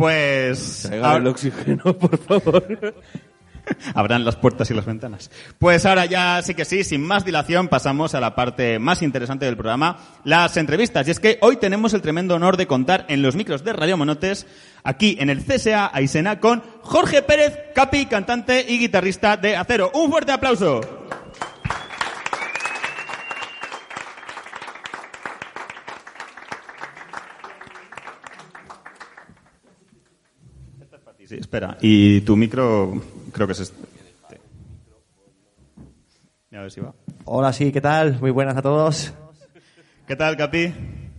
Pues el oxígeno, por favor. abran las puertas y las ventanas. Pues ahora ya sí que sí, sin más dilación, pasamos a la parte más interesante del programa, las entrevistas. Y es que hoy tenemos el tremendo honor de contar en los micros de Radio Monotes, aquí en el CSA Aisena, con Jorge Pérez, capi, cantante y guitarrista de Acero. Un fuerte aplauso. Sí, espera. Y tu micro, creo que es este. A ver si va. Hola, sí, ¿qué tal? Muy buenas a todos. ¿Qué tal, Capi?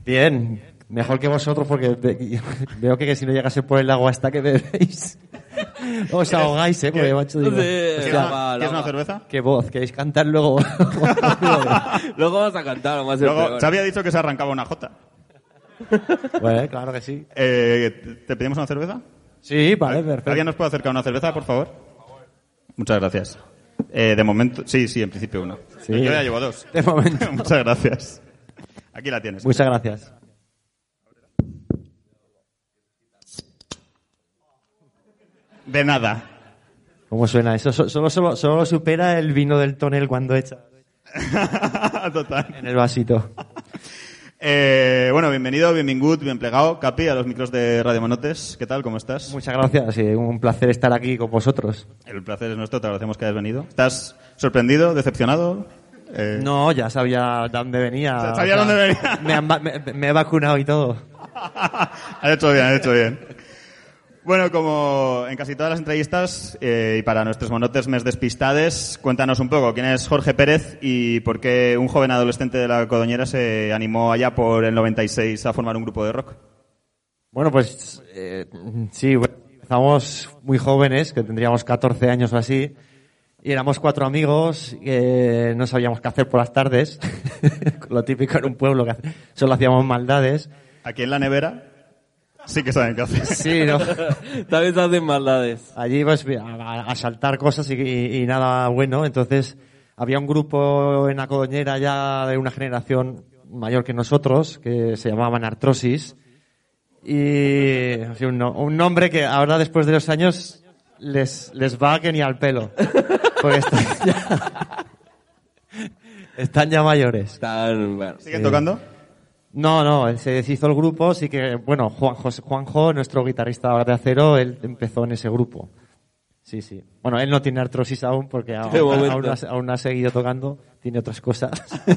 Bien, mejor que vosotros porque ve- veo que, si no llegase por el lago hasta que bebéis, os ahogáis, ¿eh? Porque, macho, digo, ¿Quieres hostia, una, ¿quieres una cerveza? qué voz, ¿queréis cantar luego? Luego vamos a cantar, lo más Luego, se había dicho que se arrancaba una jota. bueno, claro que sí. Eh, ¿Te pedimos una cerveza? Sí, vale, perfecto. ¿Alguien nos puede acercar una cerveza, por favor? Muchas gracias. Eh, de momento, sí, sí, en principio una. Sí. Yo ya llevo dos. De momento. Muchas gracias. Aquí la tienes. Muchas gracias. De nada. ¿Cómo suena eso? So- Solo, solo, solo supera el vino del tonel cuando echa Total. en el vasito. Eh, bueno, bienvenido, bienvenido, bien plegado, Capi, a los micros de Radio Monotes. ¿Qué tal? ¿Cómo estás? Muchas gracias, sí, un placer estar aquí con vosotros. El placer es nuestro, te agradecemos que hayas venido. ¿Estás sorprendido, decepcionado? Eh, No, ya sabía dónde venía. Ya sabía dónde venía. Me, han me he vacunado y todo. has hecho bien, has hecho bien. Bueno, como en casi todas las entrevistas, eh, y para nuestros monotes mes despistades, cuéntanos un poco quién es Jorge Pérez y por qué un joven adolescente de la Codoñera se animó allá por el 96 a formar un grupo de rock. Bueno, pues eh, sí, bueno, empezamos muy jóvenes, que tendríamos 14 años o así, y éramos cuatro amigos que no sabíamos qué hacer por las tardes, lo típico en un pueblo, que solo hacíamos maldades. Aquí en la nevera sí que saben qué hacer. Sí, ¿no? También se hacen maldades. Allí pues a, a saltar cosas y, y- y nada bueno, entonces había un grupo en la Codoñera ya de una generación mayor que nosotros, que se llamaban Artrosis, y sí, un, no- un nombre que ahora después de los años les, les va que ni al pelo. Porque están ya, están ya mayores. Están, bueno. ¿Siguen tocando? No, no, se deshizo el grupo, sí que, bueno, Juan, José- Juanjo, nuestro guitarrista ahora de acero, él empezó en ese grupo. Sí, sí. Bueno, él no tiene artrosis aún porque aún, aún ha, aún ha seguido tocando, tiene otras cosas.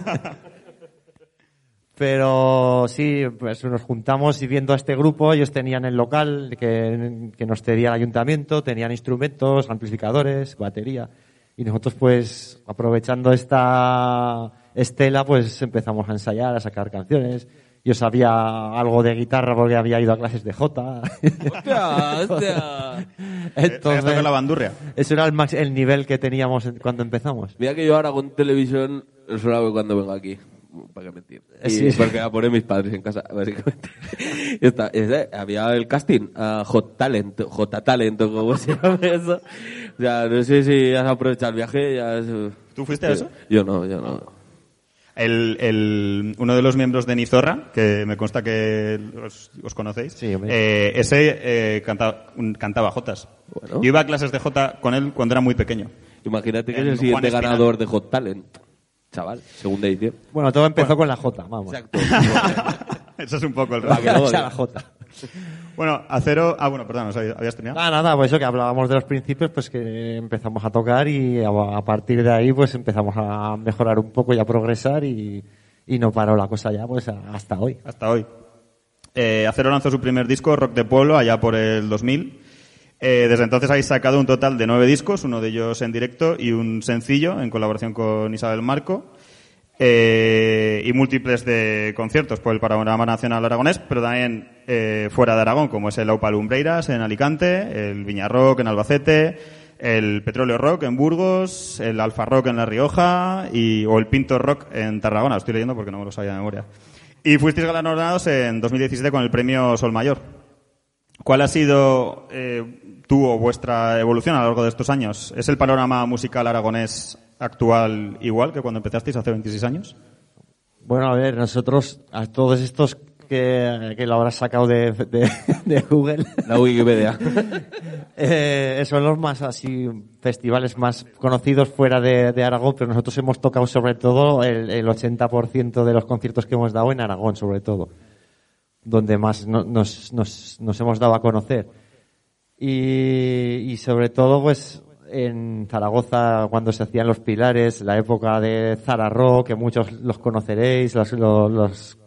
Pero sí, pues nos juntamos y viendo a este grupo, ellos tenían el local que, que nos cedía el ayuntamiento, tenían instrumentos, amplificadores, batería. Y nosotros pues aprovechando esta estela pues empezamos a ensayar, a sacar canciones. Yo sabía algo de guitarra porque había ido a clases de Jota. ¡Hostia, hostia! Entonces, la bandurria. eso era el, max- el nivel que teníamos en- cuando empezamos. Mira que yo ahora con televisión solo hago cuando vengo aquí. ¿Para qué mentir? Y Sí. Porque la ponen mis padres en casa, básicamente. Y está- ese- había el casting a Hot Talent, J Talent, o como se llama eso. O sea, no sé si has aprovechado el viaje. Ya es- ¿Tú fuiste a eso? Yo no, yo no. El, el- uno de los miembros de Nizorra, que me consta que os, os conocéis, Sí, eh, ese eh, canta- un- cantaba Jotas. Bueno. Yo iba a clases de Jota con él cuando era muy pequeño. Imagínate que es el siguiente Juan Espinal. ganador de Hot Talent. Chaval, segunda edición. Bueno, todo empezó con la J, vamos. Exacto. Eso es un poco el Para que luego la J. Bueno, Acero... Ah, bueno, perdón, ¿os habías terminado? Nada, nada, pues eso que hablábamos de los principios, pues que empezamos a tocar y a, partir de ahí pues empezamos a mejorar un poco y a progresar y, y no paró la cosa ya pues hasta hoy. Hasta hoy. Eh, Acero lanzó su primer disco, Rock de Pueblo, allá por el 2000. Eh, desde entonces habéis sacado un total de nueve discos, uno de ellos en directo y un sencillo en colaboración con Isabel Marco. Eh, y múltiples de conciertos por el panorama nacional aragonés, pero también eh, fuera de Aragón, como es el Aupa Lumbreiras en Alicante, el Viña Rock en Albacete, el Petróleo Rock en Burgos, el Alfa Rock en La Rioja y, o el Pinto Rock en Tarragona. Estoy leyendo porque no me lo sabía de memoria. Y fuisteis galardonados en 2017 con el premio Sol Mayor. ¿Cuál ha sido eh, tu o vuestra evolución a lo largo de estos años? ¿Es el panorama musical aragonés actual igual que cuando empezasteis hace 26 años? Bueno, a ver, nosotros, a todos estos que, que lo habrás sacado de, de, de Google, La Wikipedia. eh, son los más así, festivales más conocidos fuera de, de Aragón, pero nosotros hemos tocado sobre todo el, el 80% de los conciertos que hemos dado en Aragón, sobre todo, donde más no- nos, nos, nos hemos dado a conocer. Y, y sobre todo, pues, en Zaragoza, cuando se hacían los pilares, la época de Zara Rock, que muchos los conoceréis, los, los,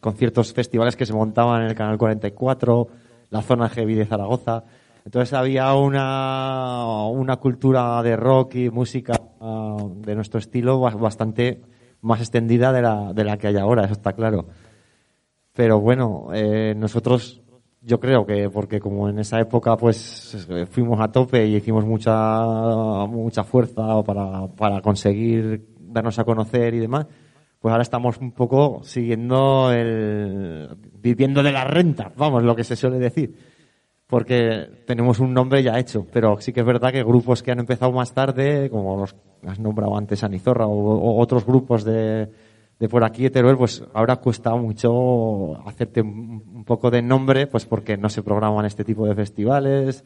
conciertos, festivales que se montaban en el Canal 44, la zona heavy de Zaragoza. Entonces había una, una cultura de rock y música ah, de nuestro estilo ba- bastante más extendida de la, de la que hay ahora, eso está claro. Pero bueno, eh, nosotros, yo creo que porque como en esa época pues fuimos a tope y hicimos mucha, mucha fuerza para, para conseguir darnos a conocer y demás, pues ahora estamos un poco siguiendo el, viviendo de la renta, vamos, lo que se suele decir. Porque tenemos un nombre ya hecho, pero sí que es verdad que grupos que han empezado más tarde, como los has nombrado antes Anizorra o, o otros grupos de, de por aquí de Teruel, pues ahora cuesta mucho hacerte un, poco de nombre, pues porque no se programan este tipo de festivales,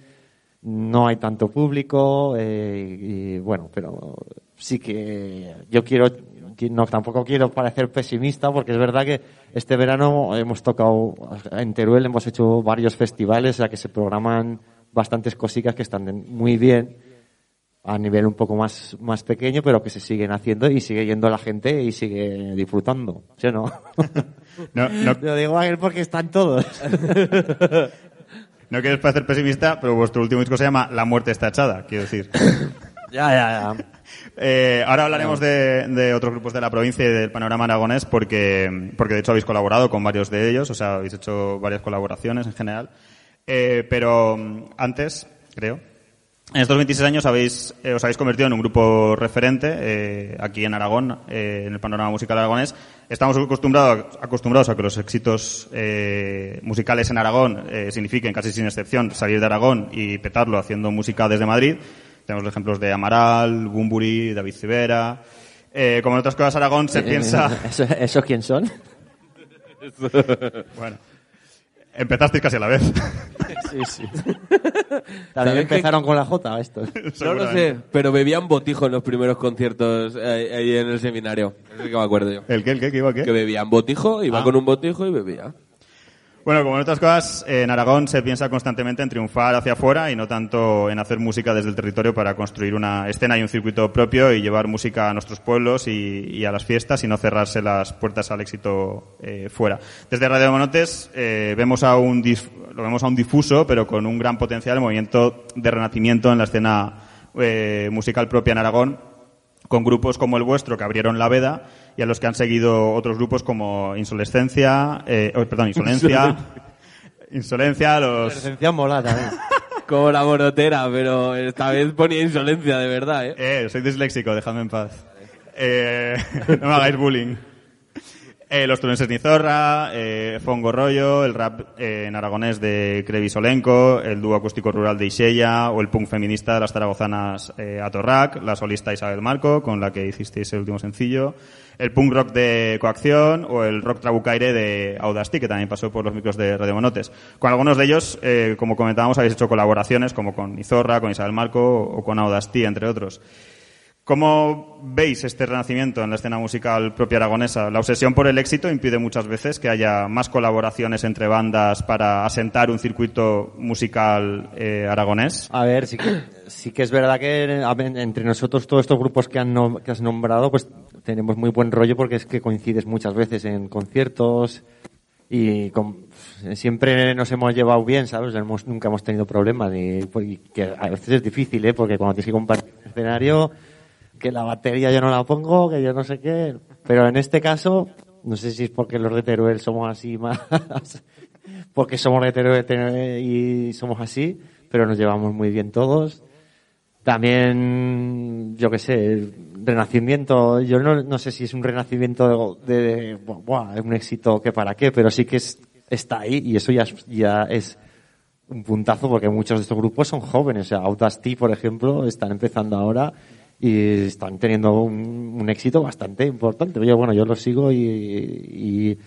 no hay tanto público, eh, y, bueno, pero sí que yo quiero, no, tampoco quiero parecer pesimista, porque es verdad que este verano hemos tocado, en Teruel hemos hecho varios festivales, sea que se programan bastantes cositas que están muy bien a nivel un poco más, más pequeño, pero que se siguen haciendo y sigue yendo la gente y sigue disfrutando. ¿Sí o no? No, no, Lo digo a él porque están todos. no quieres parecer pesimista, pero vuestro último disco se llama La muerte está echada, quiero decir. ya, ya, ya. Eh, ahora hablaremos de, de otros grupos de la provincia y del panorama aragonés porque, porque de hecho habéis colaborado con varios de ellos, o sea, habéis hecho varias colaboraciones en general. Eh, pero mm, antes, creo, en estos 26 años habéis, eh, os habéis convertido en un grupo referente eh, aquí en Aragón, eh, en el panorama musical aragonés. Estamos acostumbrados, acostumbrados a que los éxitos eh, musicales en Aragón eh, signifiquen, casi sin excepción, salir de Aragón y petarlo haciendo música desde Madrid. Tenemos los ejemplos de Amaral, Bumburi, David Civera. Eh, como en otras cosas, Aragón se piensa... ¿Eso, ¿Esos quién son? Bueno, empezasteis casi a la vez. Sí, sí. También empezaron con la J estos. No lo sé, pero bebían botijo en los primeros conciertos eh, ahí en el seminario. Sí que me acuerdo yo. ¿El qué? ¿El qué? ¿Qué iba qué? Que bebían botijo, iba Ah. con un botijo y bebía. Bueno, como en otras cosas, en Aragón se piensa constantemente en triunfar hacia afuera y no tanto en hacer música desde el territorio para construir una escena y un circuito propio y llevar música a nuestros pueblos y, a las fiestas y no cerrarse las puertas al éxito eh, fuera. Desde Radio Monotes eh, vemos a un lo vemos a un difuso, pero con un gran potencial movimiento de renacimiento en la escena eh, musical propia en Aragón, con grupos como el vuestro que abrieron la veda y a los que han seguido otros grupos como Insolescencia, eh, oh, perdón, Insolencia, Insolencia, los, Presencia mola también. Como la morotera, pero esta vez ponía insolencia de verdad, ¿eh? Eh, soy disléxico, dejadme en paz. Eh, no me hagáis bullying. Eh, los Tuneses Nizorra, eh, Fongo Rollo, el rap eh, en aragonés de Crevi Solenco, el dúo acústico rural de Isella o el punk feminista de las zaragozanas eh, Atorrac, la solista Isabel Marco, con la que hicisteis el último sencillo, el punk rock de Coacción o el rock trabucaire de Audasti, que también pasó por los micros de Radio Monotes. Con algunos de ellos, como comentábamos, habéis hecho colaboraciones como con Izorra, con Isabel Marco o con Audasti, entre otros. ¿Cómo veis este renacimiento en la escena musical propia aragonesa? La obsesión por el éxito impide muchas veces que haya más colaboraciones entre bandas para asentar un circuito musical eh, aragonés. A ver, sí que, sí que es verdad que entre nosotros todos estos grupos que, han nom- que has nombrado, pues tenemos muy buen rollo porque es que coincides muchas veces en conciertos y con- siempre nos hemos llevado bien, ¿sabes? Hemos- nunca hemos tenido problemas y, que a veces es difícil, ¿eh? Porque cuando tienes que compartir escenario, que la batería yo no la pongo, que yo no sé qué, pero en este caso, no sé si es porque los de Teruel somos así más, porque somos de Teruel y somos así, pero nos llevamos muy bien todos. También, yo qué sé, renacimiento, yo no, no sé si es un renacimiento de, de, de, buah, es un éxito que para qué, pero sí que es, está ahí y eso ya, ya es un puntazo porque muchos de estos grupos son jóvenes, o sea, por ejemplo, están empezando ahora y están teniendo un, éxito bastante importante. Yo, bueno, yo los sigo y,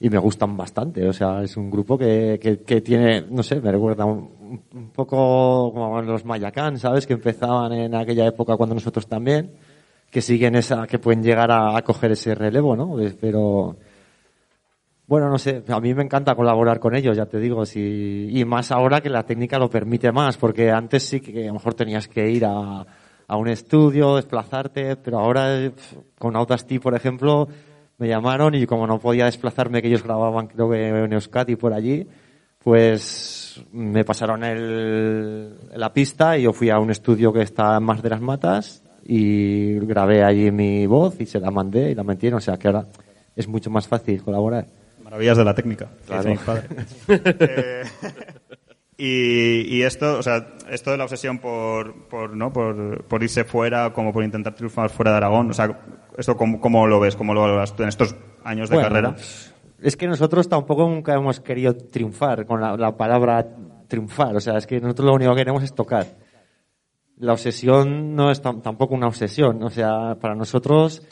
y, me gustan bastante, o sea, es un grupo que, que, que tiene, no sé, me recuerda un, poco como los Mayacán, ¿sabes? Que empezaban en aquella época cuando nosotros también, que siguen esa, que pueden llegar a, coger ese relevo, ¿no? Pero, bueno, no sé, a mí me encanta colaborar con ellos, ya te digo, si, y más ahora que la técnica lo permite más, porque antes sí que a lo mejor tenías que ir a, a un estudio, desplazarte, pero ahora con Audacity, por ejemplo, me llamaron y como no podía desplazarme, que ellos grababan creo que en Euskadi por allí, pues me pasaron el, la pista y yo fui a un estudio que está en Más de las Matas y grabé allí mi voz y se la mandé y la metieron, o sea que ahora es mucho más fácil colaborar. Maravillas de la técnica. que Claro. dice mi padre. Eh, y, y esto, o sea, esto de la obsesión por, por, ¿no? por, por irse fuera, como por intentar triunfar fuera de Aragón, o sea, esto cómo, cómo lo ves, cómo lo valoras tú en estos años de Bueno, carrera. Es que nosotros tampoco nunca hemos querido triunfar con la, la palabra triunfar. O sea, es que nosotros lo único que queremos es tocar. La obsesión no es tam- tampoco una obsesión. O sea, para nosotros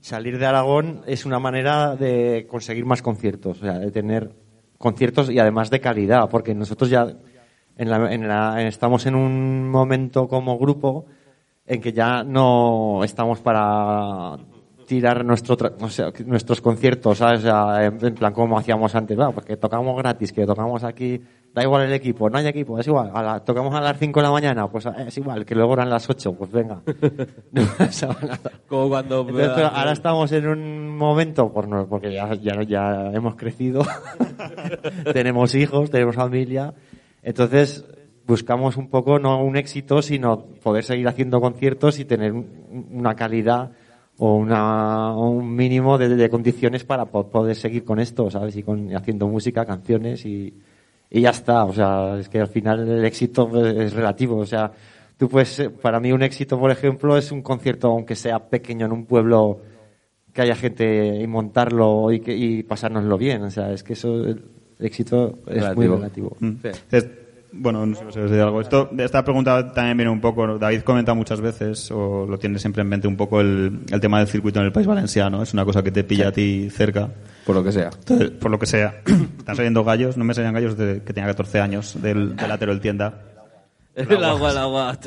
salir de Aragón es una manera de conseguir más conciertos. O sea, de tener conciertos y además de calidad. Porque nosotros ya en la- en la- estamos en un momento como grupo en que ya no estamos para tirar nuestro tra- o sea, nuestros conciertos, ¿sabes? O sea, en, plan como hacíamos antes, porque tocamos gratis, que tocamos aquí, da igual el equipo, no hay equipo, es igual, a la- tocamos a las 5 de la mañana, pues es igual, que luego eran las 8, pues venga. No pasaba nada. Como cuando... Entonces, pero ahora estamos en un momento, por no- porque ya, ya, ya hemos crecido, tenemos hijos, tenemos familia, entonces buscamos un poco no un éxito, sino poder seguir haciendo conciertos y tener un- una calidad o una, un mínimo de, de condiciones para po- poder seguir con esto, ¿sabes? Y con, haciendo música, canciones y, y ya está. O sea, es que al final el éxito es relativo. O sea, tú puedes, eh, para mí un éxito, por ejemplo, es un concierto, aunque sea pequeño en un pueblo, que haya gente y montarlo y, que, y pasárnoslo bien. O sea, es que eso, el éxito es muy relativo. Mm. Es- bueno, no sé si os decir algo. Esto, esta pregunta también viene un poco, David comenta muchas veces, o lo tiene siempre en mente un poco el, el tema del circuito en el país valenciano. Es una cosa que te pilla a ti cerca. Por lo que sea. Entonces, por lo que sea. Están saliendo gallos, no me salían gallos desde que tenía 14 años, del, del Atero del Tienda. El agua, el agua.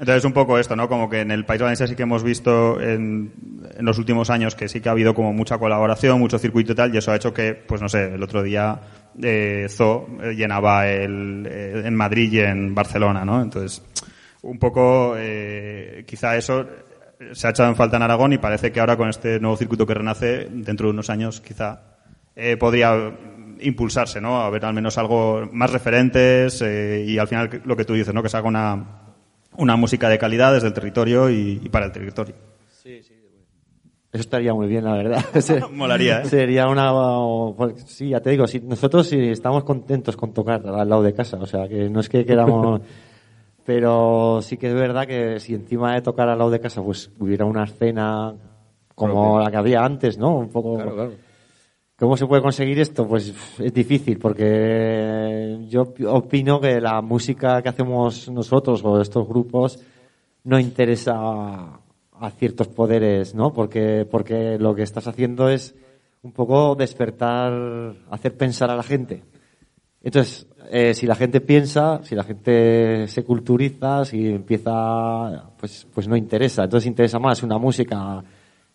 Entonces, un poco esto, ¿no? Como que en el País Valenciano sí que hemos visto en, en los últimos años que sí que ha habido como mucha colaboración, mucho circuito y tal, y eso ha hecho que, pues no sé, el otro día eh, Zo eh, llenaba el, eh, en Madrid y en Barcelona, ¿no? Entonces, un poco, eh, quizá eso se ha echado en falta en Aragón y parece que ahora con este nuevo circuito que renace, dentro de unos años, quizá eh, podría impulsarse, ¿no? A ver al menos algo más referentes eh, y al final lo que tú dices, ¿no? Que se haga una, una música de calidad desde el territorio y para el territorio. Eso estaría muy bien, la verdad. Molaría, ¿eh? Sería una... pues, sí, ya te digo, sí, nosotros sí estamos contentos con tocar al lado de casa, o sea, que no es que queramos... Pero sí que es verdad que si encima de tocar al lado de casa pues hubiera una escena como la que había antes, ¿no? Un poco... Claro, claro. ¿Cómo se puede conseguir esto? Pues es difícil, porque yo pi- opino que la música que hacemos nosotros o estos grupos no interesa a, ciertos poderes, ¿no? Porque, porque lo que estás haciendo es un poco despertar, hacer pensar a la gente. Entonces, eh, si la gente piensa, si la gente se culturiza, si empieza, pues, pues no interesa. Entonces interesa más una música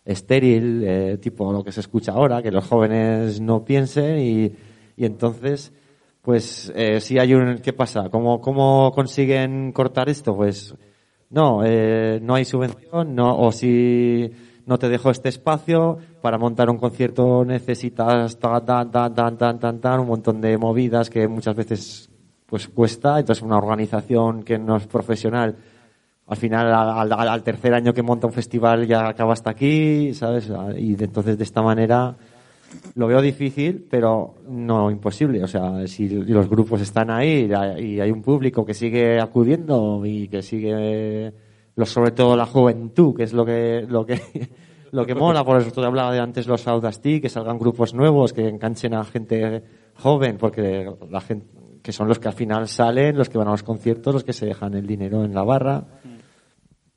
estéril, eh, tipo lo que se escucha ahora, que los jóvenes no piensen y, y entonces, pues, eh, si hay un, ¿qué pasa? ¿Cómo, cómo consiguen cortar esto? Pues, no, eh, no hay subvención, no, o si no te dejo este espacio, para montar un concierto necesitas tan, tan, tan, tan, tan, un montón de movidas que muchas veces pues cuesta, entonces una organización que no es profesional, al final al, al- al tercer año que monta un festival ya acaba hasta aquí, ¿sabes? Y entonces de esta manera lo veo difícil, pero no imposible. O sea, si los grupos están ahí y hay un público que sigue acudiendo y que sigue, sobre todo la juventud, que es lo que, lo que, lo que mola. Por eso te hablaba de antes los Audacity, que salgan grupos nuevos, que enganchen a gente joven, porque la gente, que son los que al final salen, los que van a los conciertos, los que se dejan el dinero en la barra.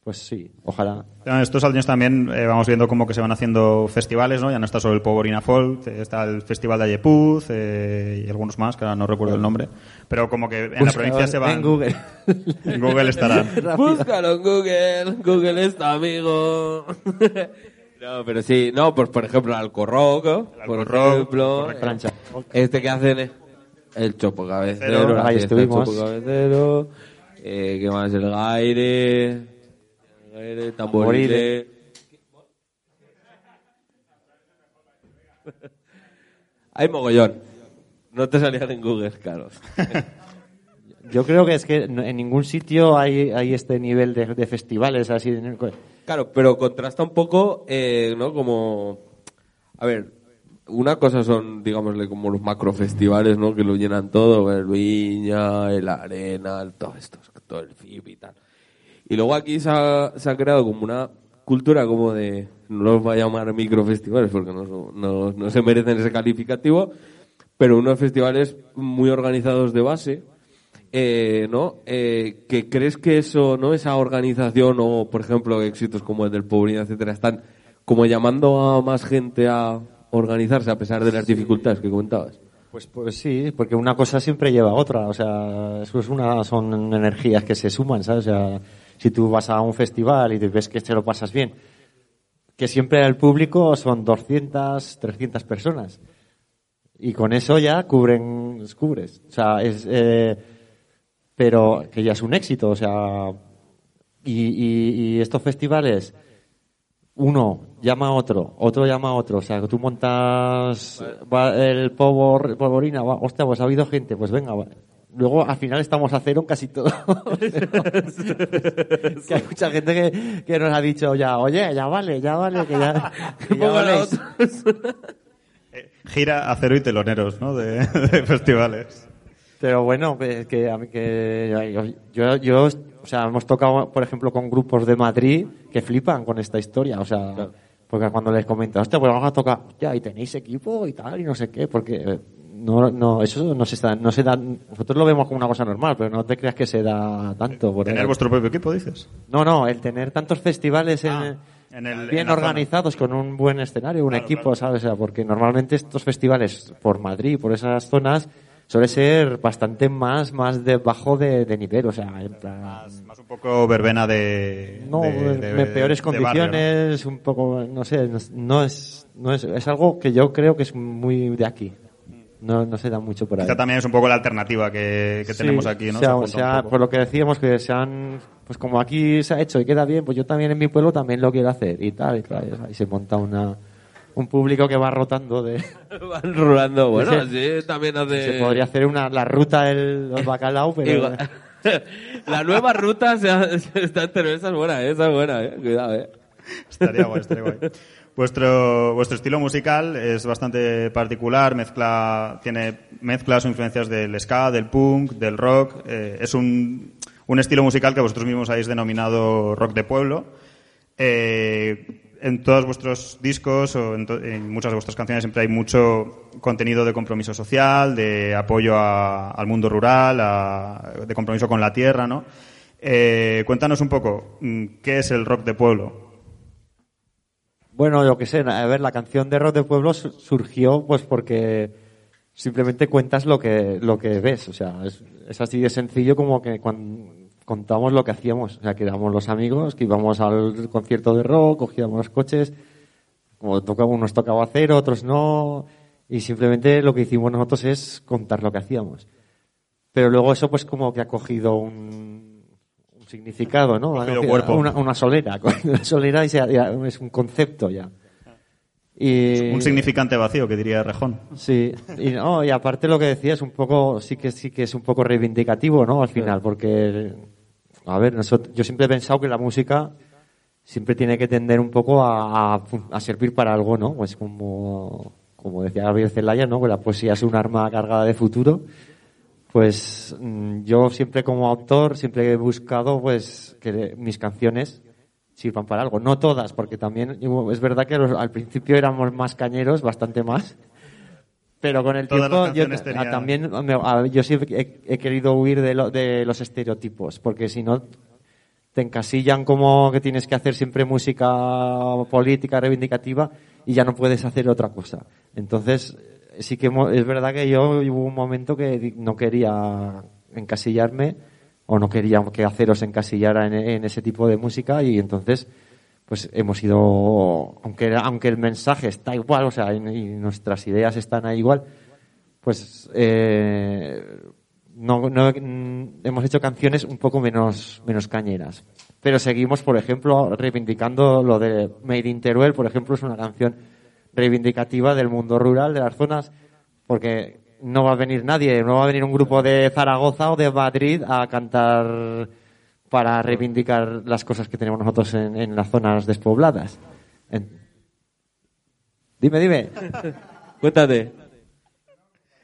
Pues sí, ojalá. Estos años también eh, vamos viendo como que se van haciendo festivales, ¿no? Ya no está solo el Poborina Folk, eh, está el Festival de Ayepuz eh, y algunos más, que ahora no recuerdo el nombre. Pero como que en la provincia se van... En Google. En Google estarán. Búscalo en Google. Google es tu amigo. no, pero sí. No, pues por ejemplo, Alcorrock, por ejemplo. Plancha. Este que hacen es el Chopo Cabecero. Cero, ahí estuvimos. Chopo Cabecero. Eh, ¿Qué más? El Gaire. Gaire, Tamborile. Hay mogollón. No te salían en Google, claro. Yo creo que es que en ningún sitio hay, hay este nivel de, de festivales así. de- Claro, pero contrasta un poco, eh, ¿no? Como, a ver, una cosa son, digámosle, como los macrofestivales, ¿no? Que lo llenan todo, el Viña, el Arena, el- todo esto, todo el FIP y tal. Y luego aquí se ha, se ha creado como una cultura como de, no los voy a llamar microfestivales porque no, no, no se merecen ese calificativo, pero unos festivales muy organizados de base, eh, ¿no? Eh, que crees que eso, ¿no? Esa organización o, por ejemplo, éxitos como el del Pobrina, etcétera, están como llamando a más gente a organizarse a pesar de las dificultades que comentabas. Pues, pues sí, porque una cosa siempre lleva a otra. O sea, eso es una, son energías que se suman, ¿sabes? O sea, si tú vas a un festival y te ves que te lo pasas bien, que siempre el público son 200, 300 personas. Y con eso ya cubren, cubres. O sea, es, eh, pero que ya es un éxito, o sea, y, y, y estos festivales, uno llama a otro, otro llama a otro, o sea, que tú montas va el Pobor, Poborina, va, hostia, pues ha habido gente, pues venga, va. Luego al final estamos a cero en casi todo. que hay mucha gente que, que nos ha dicho ya, oye, ya vale, ya vale, que ya, que ya valéis". Gira acero y teloneros, ¿no? De, de festivales. Pero bueno, que, que, a mí que yo, yo, yo, o sea, hemos tocado, por ejemplo, con grupos de Madrid que flipan con esta historia, o sea, porque cuando les comento, hostia, pues vamos a tocar, ya, y tenéis equipo y tal, y no sé qué, porque eh, no, no, eso no se está, no se da, nosotros lo vemos como una cosa normal, pero no te creas que se da tanto. por Tener el- vuestro propio equipo, dices. No, no, el tener tantos festivales en, Ah, en el- bien en la zona. organizados, con un buen escenario, un Claro, equipo, claro. ¿sabes? O sea, porque normalmente estos festivales por Madrid, por esas zonas, suele ser bastante más, más debajo de, de nivel, o sea, en plan, Más, más un poco verbena de. no, de- de- de peores de barrio, ¿no? condiciones, un poco, no sé, no, no es, no es, es algo que yo creo que es muy de aquí. No, no se da mucho por ahí. Quizá también es un poco la alternativa que, que Sí, tenemos aquí, ¿no? o sea, Se o sea, por lo que decíamos que se han, pues como aquí se ha hecho y queda bien, pues yo también en mi pueblo también lo quiero hacer y tal y tal. Y se monta una, un público que va rotando de, Van rulando, bueno, Sí. sí, también hace... se podría hacer una, la ruta del, bacalao, pero Igual. La nueva ruta se ha- se está entre esa es buena, esa es buena, eh. Cuidado, eh. Estaría guay, estaría guay. Vuestro, vuestro estilo musical es bastante particular, mezcla, tiene mezclas o influencias del ska, del punk, del rock. eh, es un, un estilo musical que vosotros mismos habéis denominado rock de pueblo. Eh, en todos vuestros discos o en, muchas de vuestras canciones siempre hay mucho contenido de compromiso social, de apoyo al mundo rural, de compromiso con la tierra, ¿no? Eh, cuéntanos un poco, mm, ¿qué es el rock de pueblo? Bueno, yo qué sé, a ver, la canción de Rock de Pueblo su- surgió pues porque simplemente cuentas lo que, lo que ves, o sea, es, así de sencillo como que cuando contamos lo que hacíamos, o sea, que éramos los amigos, que íbamos al concierto de rock, cogíamos los coches, como tocaba, unos tocaba cero, otros no, y simplemente lo que hicimos nosotros es contar lo que hacíamos. Pero luego eso pues como que ha cogido un significado, ¿no? Cuerpo. Una, una solera, una solera y ya es un concepto ya. Y, Un significante vacío, que diría Rejón. Sí, y, no, y aparte lo que decía es un poco, sí que sí que es un poco reivindicativo, ¿no? Al final, porque, a ver, nosotros, yo siempre he pensado que la música siempre tiene que tender un poco a, a fun- a servir para algo, ¿no? Pues como, como decía Gabriel Celaya, ¿no? Que la poesía es un arma cargada de futuro. Pues mm, yo siempre como autor siempre he buscado pues que mis canciones sirvan para algo. No todas, porque también es verdad que los- al principio éramos más cañeros, bastante más. Pero con el Todas tiempo yo tenían- también me- a- yo sí he, he querido huir de, lo- de los estereotipos, porque si no te encasillan como que tienes que hacer siempre música política reivindicativa y ya no puedes hacer otra cosa. Entonces, sí que es verdad que yo hubo un momento que no quería encasillarme o no quería que Aceros encasillara en, ese tipo de música y entonces pues hemos ido aunque aunque el mensaje está igual o sea y, y nuestras ideas están ahí igual pues eh, no, no- mm, hemos hecho canciones un poco menos, menos cañeras. Pero seguimos, por ejemplo, reivindicando lo de Made in Teruel, por ejemplo, es una canción reivindicativa del mundo rural, de las zonas, porque no va a venir nadie, no va a venir un grupo de Zaragoza o de Madrid a cantar para reivindicar las cosas que tenemos nosotros en, las zonas despobladas. Dime, dime. Cuéntate.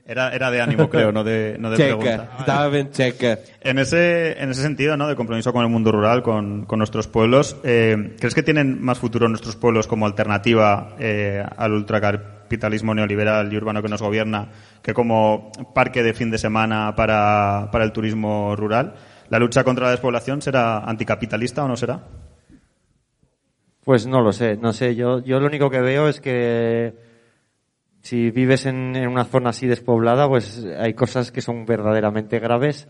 Era, era de ánimo, creo, no de, no de Checa. pregunta. Estaba bien checa. En ese, en ese sentido, ¿no? De compromiso con el mundo rural, con, con nuestros pueblos, eh, ¿crees que tienen más futuro nuestros pueblos como alternativa eh, al ultracapitalismo neoliberal y urbano que nos gobierna que como parque de fin de semana para, para el turismo rural? ¿La lucha contra la despoblación será anticapitalista o no será? Pues no lo sé, no sé. Yo, yo lo único que veo es que si vives en, en una zona así despoblada, pues hay cosas que son verdaderamente graves.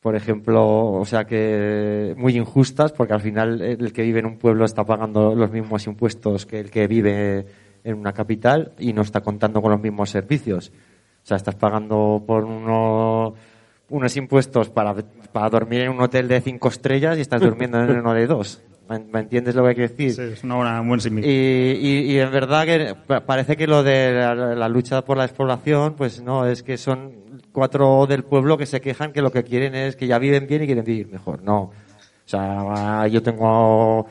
Por ejemplo, o sea que muy injustas, porque al final el que vive en un pueblo está pagando los mismos impuestos que el que vive en una capital y no está contando con los mismos servicios. O sea, estás pagando por uno, unos impuestos para, para dormir en un hotel de cinco estrellas y estás durmiendo en uno de dos. ¿Me, entiendes lo que quiero decir? Sí, es una buena, un buen símil. Y, y, y en verdad que pa- parece que lo de la, la lucha por la despoblación, pues no, es que son cuatro del pueblo que se quejan que lo que quieren es que ya viven bien y quieren vivir mejor. No. O sea, yo tengo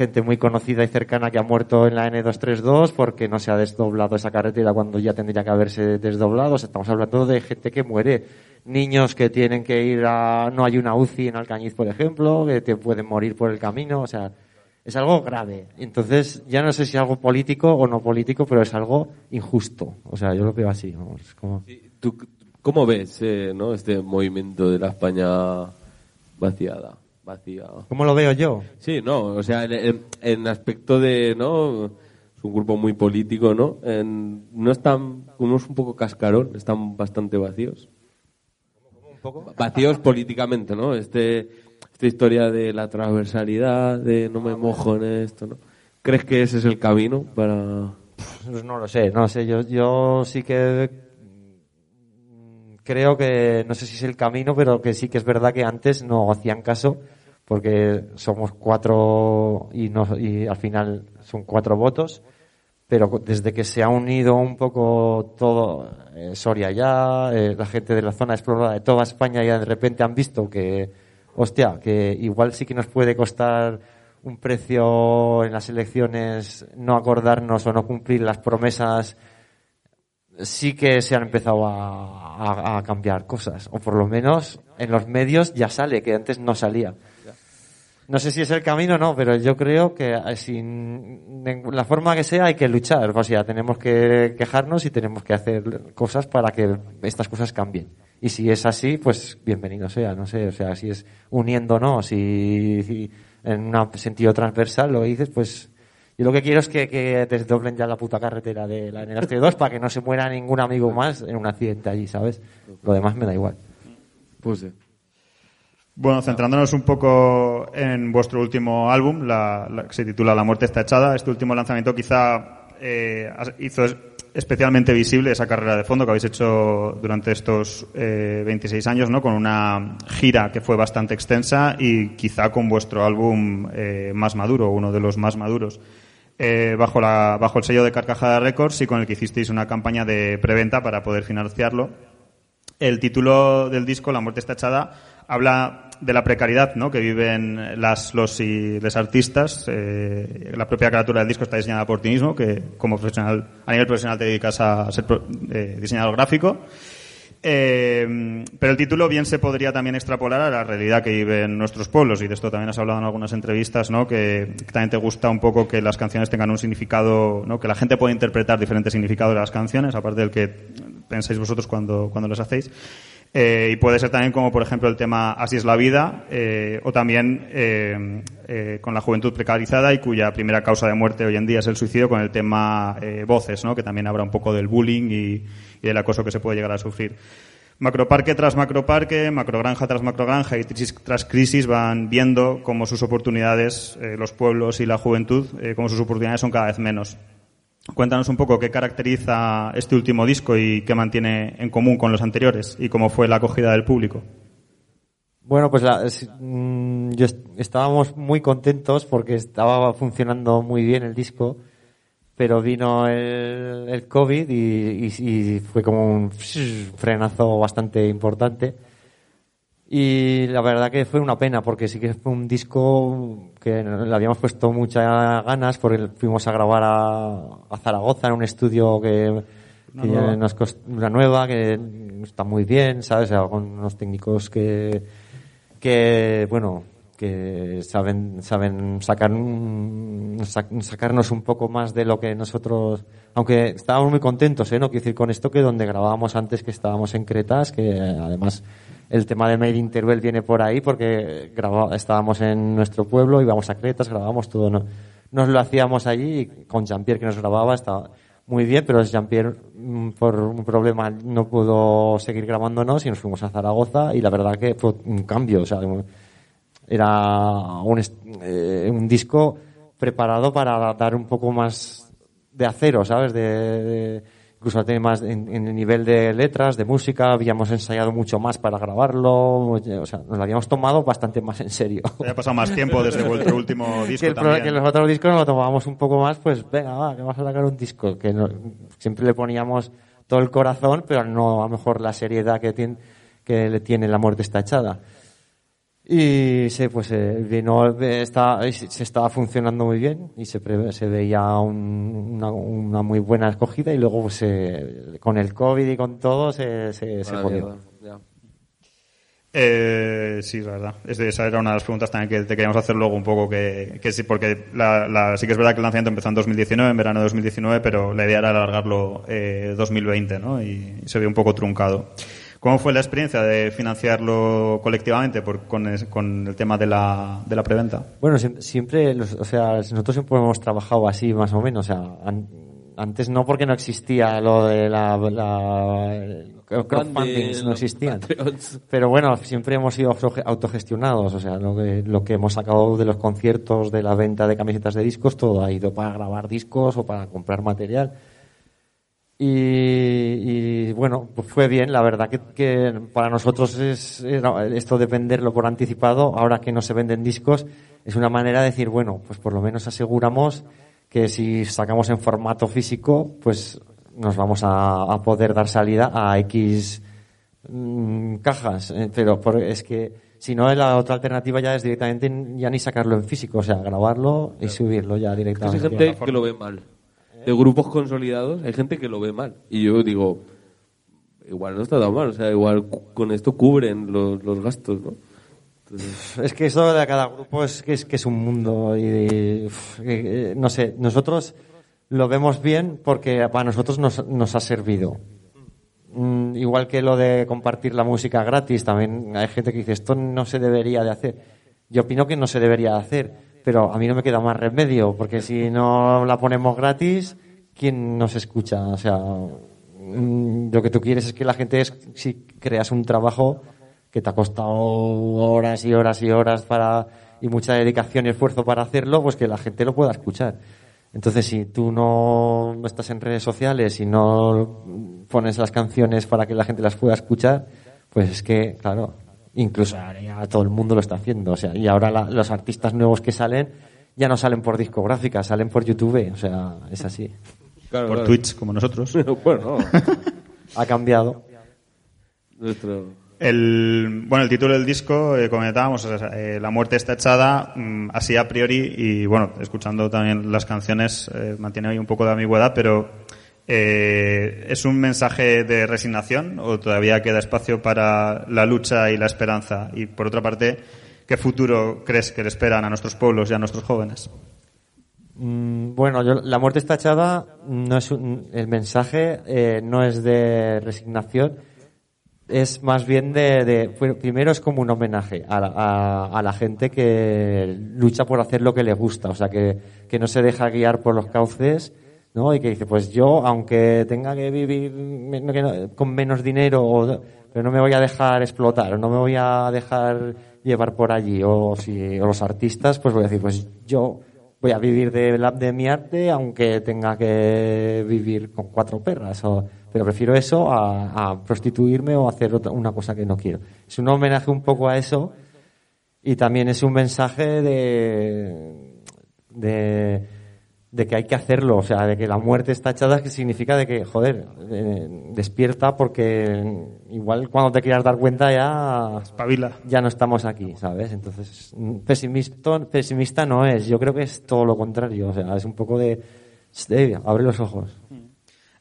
gente muy conocida y cercana que ha muerto en la N232 porque no se ha desdoblado esa carretera cuando ya tendría que haberse desdoblado. O sea, estamos hablando de gente que muere. Niños que tienen que ir a... No hay una UCI en Alcañiz, por ejemplo, que te pueden morir por el camino. O sea, es algo grave. Entonces, ya no sé si es algo político o no político, pero es algo injusto. O sea, yo lo veo así. ¿Tú cómo ves eh, ¿no? este movimiento de la España vaciada? Vacía. ¿Cómo lo veo yo? Sí, no, o sea, en, en- en aspecto de, ¿no? Es un grupo muy político, ¿no? En- no están, uno es un poco cascarón, están bastante vacíos. Vacíos políticamente, ¿no? Este, esta historia de la transversalidad, de no me mojo en esto, ¿no? ¿Crees que ese es el camino para...? Pues no lo sé, no lo sé. Yo, yo sí que creo que, no sé si es el camino, pero que sí que es verdad que antes no hacían caso, porque somos cuatro y, no, y al final son cuatro votos, pero desde que se ha unido un poco todo, eh, Soria ya, eh, la gente de la zona explorada de toda España ya de repente han visto que, hostia, que igual sí que nos puede costar un precio en las elecciones, no acordarnos o no cumplir las promesas, sí que se han empezado a, a- cambiar cosas. O por lo menos en los medios ya sale, que antes no salía. No sé si es el camino o no, pero yo creo que eh, sin la forma que sea hay que luchar. O sea, tenemos que quejarnos y tenemos que hacer cosas para que estas cosas cambien. Y si es así, pues bienvenido sea, no sé, o sea, si es uniéndonos si, si en un sentido transversal lo dices, pues yo lo que quiero es que, que desdoblen ya la puta carretera de la NGT 2 para que no se muera ningún amigo más en un accidente allí, ¿sabes? Lo demás me da igual. Pues. Bueno, centrándonos un poco en vuestro último álbum, la, que se titula La muerte está echada, este último lanzamiento quizá eh, hizo es- especialmente visible esa carrera de fondo que habéis hecho durante estos eh, 26 años, ¿no? Con una gira que fue bastante extensa y quizá con vuestro álbum eh, más maduro, uno de los más maduros. Eh, bajo, la, bajo el sello de Carcajada Records y con el que hicisteis una campaña de preventa para poder financiarlo. El título del disco, La muerte está echada, habla de la precariedad ¿no? que viven las, los y les artistas. Eh, la propia carátula del disco está diseñada por ti mismo, que como profesional, a nivel profesional te dedicas a ser eh, diseñador gráfico. Eh, pero el título bien se podría también extrapolar a la realidad que viven nuestros pueblos y de esto también has hablado en algunas entrevistas, ¿no? Que, también te gusta un poco que las canciones tengan un significado, ¿no? Que la gente pueda interpretar diferentes significados de las canciones, aparte del que pensáis vosotros cuando, cuando las hacéis. Eh, y puede ser también como, por ejemplo, el tema Así es la vida, eh, o también con la juventud precarizada y cuya primera causa de muerte hoy en día es el suicidio, con el tema Voces, ¿no? que también habla un poco del bullying y, y del acoso que se puede llegar a sufrir. Macroparque tras macroparque, macrogranja tras macrogranja y crisis tras crisis van viendo cómo sus oportunidades, eh, los pueblos y la juventud, eh, cómo sus oportunidades son cada vez menos. Cuéntanos un poco qué caracteriza este último disco y qué mantiene en común con los anteriores y cómo fue la acogida del público. Bueno, pues la- mm, yo est- estábamos muy contentos porque estaba funcionando muy bien el disco, pero vino el, el COVID y, y- y fue como un frenazo bastante importante. Y la verdad que fue una pena porque sí que fue un disco que le habíamos puesto muchas ganas porque fuimos a grabar a, a Zaragoza en un estudio que, que nueva. nos cost- una nueva que está muy bien, ¿sabes? O sea, con unos técnicos que, que bueno, que saben, saben sacar, sacarnos un poco más de lo que nosotros, aunque estábamos muy contentos, ¿eh? No quiero decir con esto que donde grabábamos antes que estábamos en Cretas, que además el tema de Made in Teruel viene por ahí porque graba- estábamos en nuestro pueblo, íbamos a Cretas, grabábamos todo, ¿no? nos lo hacíamos allí y con Jean-Pierre que nos grababa estaba muy bien, pero Jean-Pierre mm, por un problema no pudo seguir grabándonos y nos fuimos a Zaragoza y la verdad que fue un cambio, o sea, era un, eh, un disco preparado para dar un poco más de acero, ¿sabes? De, de- incluso tiene más en, en el nivel de letras, de música, habíamos ensayado mucho más para grabarlo, o sea, nos lo habíamos tomado bastante más en serio. Ha pasado más tiempo desde vuestro último disco que, también. que los otros discos nos lo tomábamos un poco más, pues venga, va, que vamos a sacar un disco, que no- siempre le poníamos todo el corazón, pero no a lo mejor la seriedad que tiene, que le tiene la muerte está echada. Y se, pues, vino, eh, está, se estaba funcionando muy bien y se, pre- se veía un- una, una muy buena escogida y luego pues, eh, con el COVID y con todo se, se, se jodió. Eh, sí, es verdad. Esa era una de las preguntas también que te queríamos hacer luego un poco, que, que sí, porque la, la- sí que es verdad que el lanzamiento empezó en 2019, en verano de 2019, pero la idea era alargarlo eh, 2020, ¿no? Y se ve un poco truncado. ¿Cómo fue la experiencia de financiarlo colectivamente por- con, es- con el tema de la, de la preventa? Bueno, siem- siempre, los- o sea, nosotros siempre hemos trabajado así, más o menos. O sea, an- antes no porque no existía lo de la, la el crowdfunding, no existían. Pero bueno, siempre hemos sido auto- autogestionados. O sea, lo que, lo que hemos sacado de los conciertos, de la venta de camisetas de discos, todo ha ido para grabar discos o para comprar material. Y, y, bueno, pues fue bien. La verdad que, que para nosotros es esto de venderlo por anticipado, ahora que no se venden discos, es una manera de decir, bueno, pues por lo menos aseguramos que si sacamos en formato físico, pues nos vamos a, a poder dar salida a X mm, cajas. Eh, Pero por- es que Si no, la otra alternativa ya es directamente ya ni sacarlo en físico, o sea, grabarlo y subirlo ya Es que directamente. hay gente que lo ve mal. De grupos consolidados hay gente que lo ve mal. Y yo digo, igual no está tan mal. O sea, igual con esto cubren los, los gastos, ¿no? Es que eso de cada grupo es que es, que es un mundo y, eh, no sé, nosotros lo vemos bien porque para nosotros nos, nos ha servido. Mm, igual que lo de compartir la música gratis, también hay gente que dice esto no se debería de hacer. Yo opino que no se debería de hacer, pero a mí no me queda más remedio porque si no la ponemos gratis, ¿quién nos escucha? O sea, mm, lo que tú quieres es que la gente, si creas un trabajo que te ha costado horas y horas y horas para y mucha dedicación y esfuerzo para hacerlo, pues que la gente lo pueda escuchar. Entonces, si tú no estás en redes sociales y no pones las canciones para que la gente las pueda escuchar, pues es que, claro, incluso ahora ya todo el mundo lo está haciendo. O sea, y ahora la- los artistas nuevos que salen ya no salen por discográfica, salen por YouTube. O sea, es así. claro, Por claro. Twitch, como nosotros. bueno, Ha cambiado. nuestro... El, bueno, el título del disco, eh, comentábamos, eh, La muerte está echada, mm, así a priori, y bueno, escuchando también las canciones, eh, mantiene ahí un poco de ambigüedad, pero eh, ¿es un mensaje de resignación o todavía queda espacio para la lucha y la esperanza? Y por otra parte, ¿qué futuro crees que le esperan a nuestros pueblos y a nuestros jóvenes? Mm, Bueno, yo, la muerte está echada, no es un- el mensaje eh, no es de resignación, es más bien de, primero es como un homenaje a la, a- la gente que lucha por hacer lo que le gusta, o sea, que no se deja guiar por los cauces, ¿no? Y que dice, pues yo, aunque tenga que vivir con menos dinero, pero no me voy a dejar explotar, no me voy a dejar llevar por allí, o si, o los artistas, pues voy a decir, pues yo voy a vivir de, de mi arte aunque tenga que vivir con cuatro perras. Pero prefiero eso a, a prostituirme o hacer otra, una cosa que no quiero. Es un homenaje un poco a eso y también es un mensaje de, de, de que hay que hacerlo. O sea, de que la muerte está echada, que significa de que, joder, eh, despierta porque igual cuando te quieras dar cuenta ya Espabila. ya no estamos aquí, ¿sabes? Entonces, mm, pesimista, pesimista no es, yo creo que es todo lo contrario, o sea, es un poco de, de abre los ojos.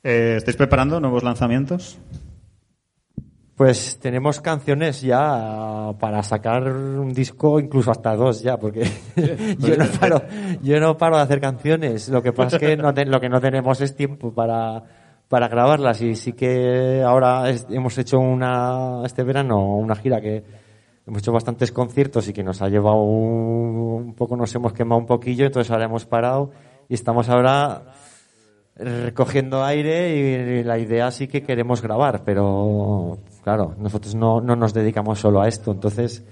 Eh, ¿Estáis preparando nuevos lanzamientos? Pues tenemos canciones ya para sacar un disco, incluso hasta dos ya, porque yo no paro, yo no paro de hacer canciones. Lo que pasa es que no te- lo que no tenemos es tiempo para, para grabarlas y sí que ahora hemos hecho una, este verano una gira que hemos hecho bastantes conciertos y que nos ha llevado un, un poco, nos hemos quemado un poquillo, entonces ahora hemos parado y estamos ahora recogiendo aire y la idea sí que queremos grabar, pero claro, nosotros no, no nos dedicamos solo a esto, entonces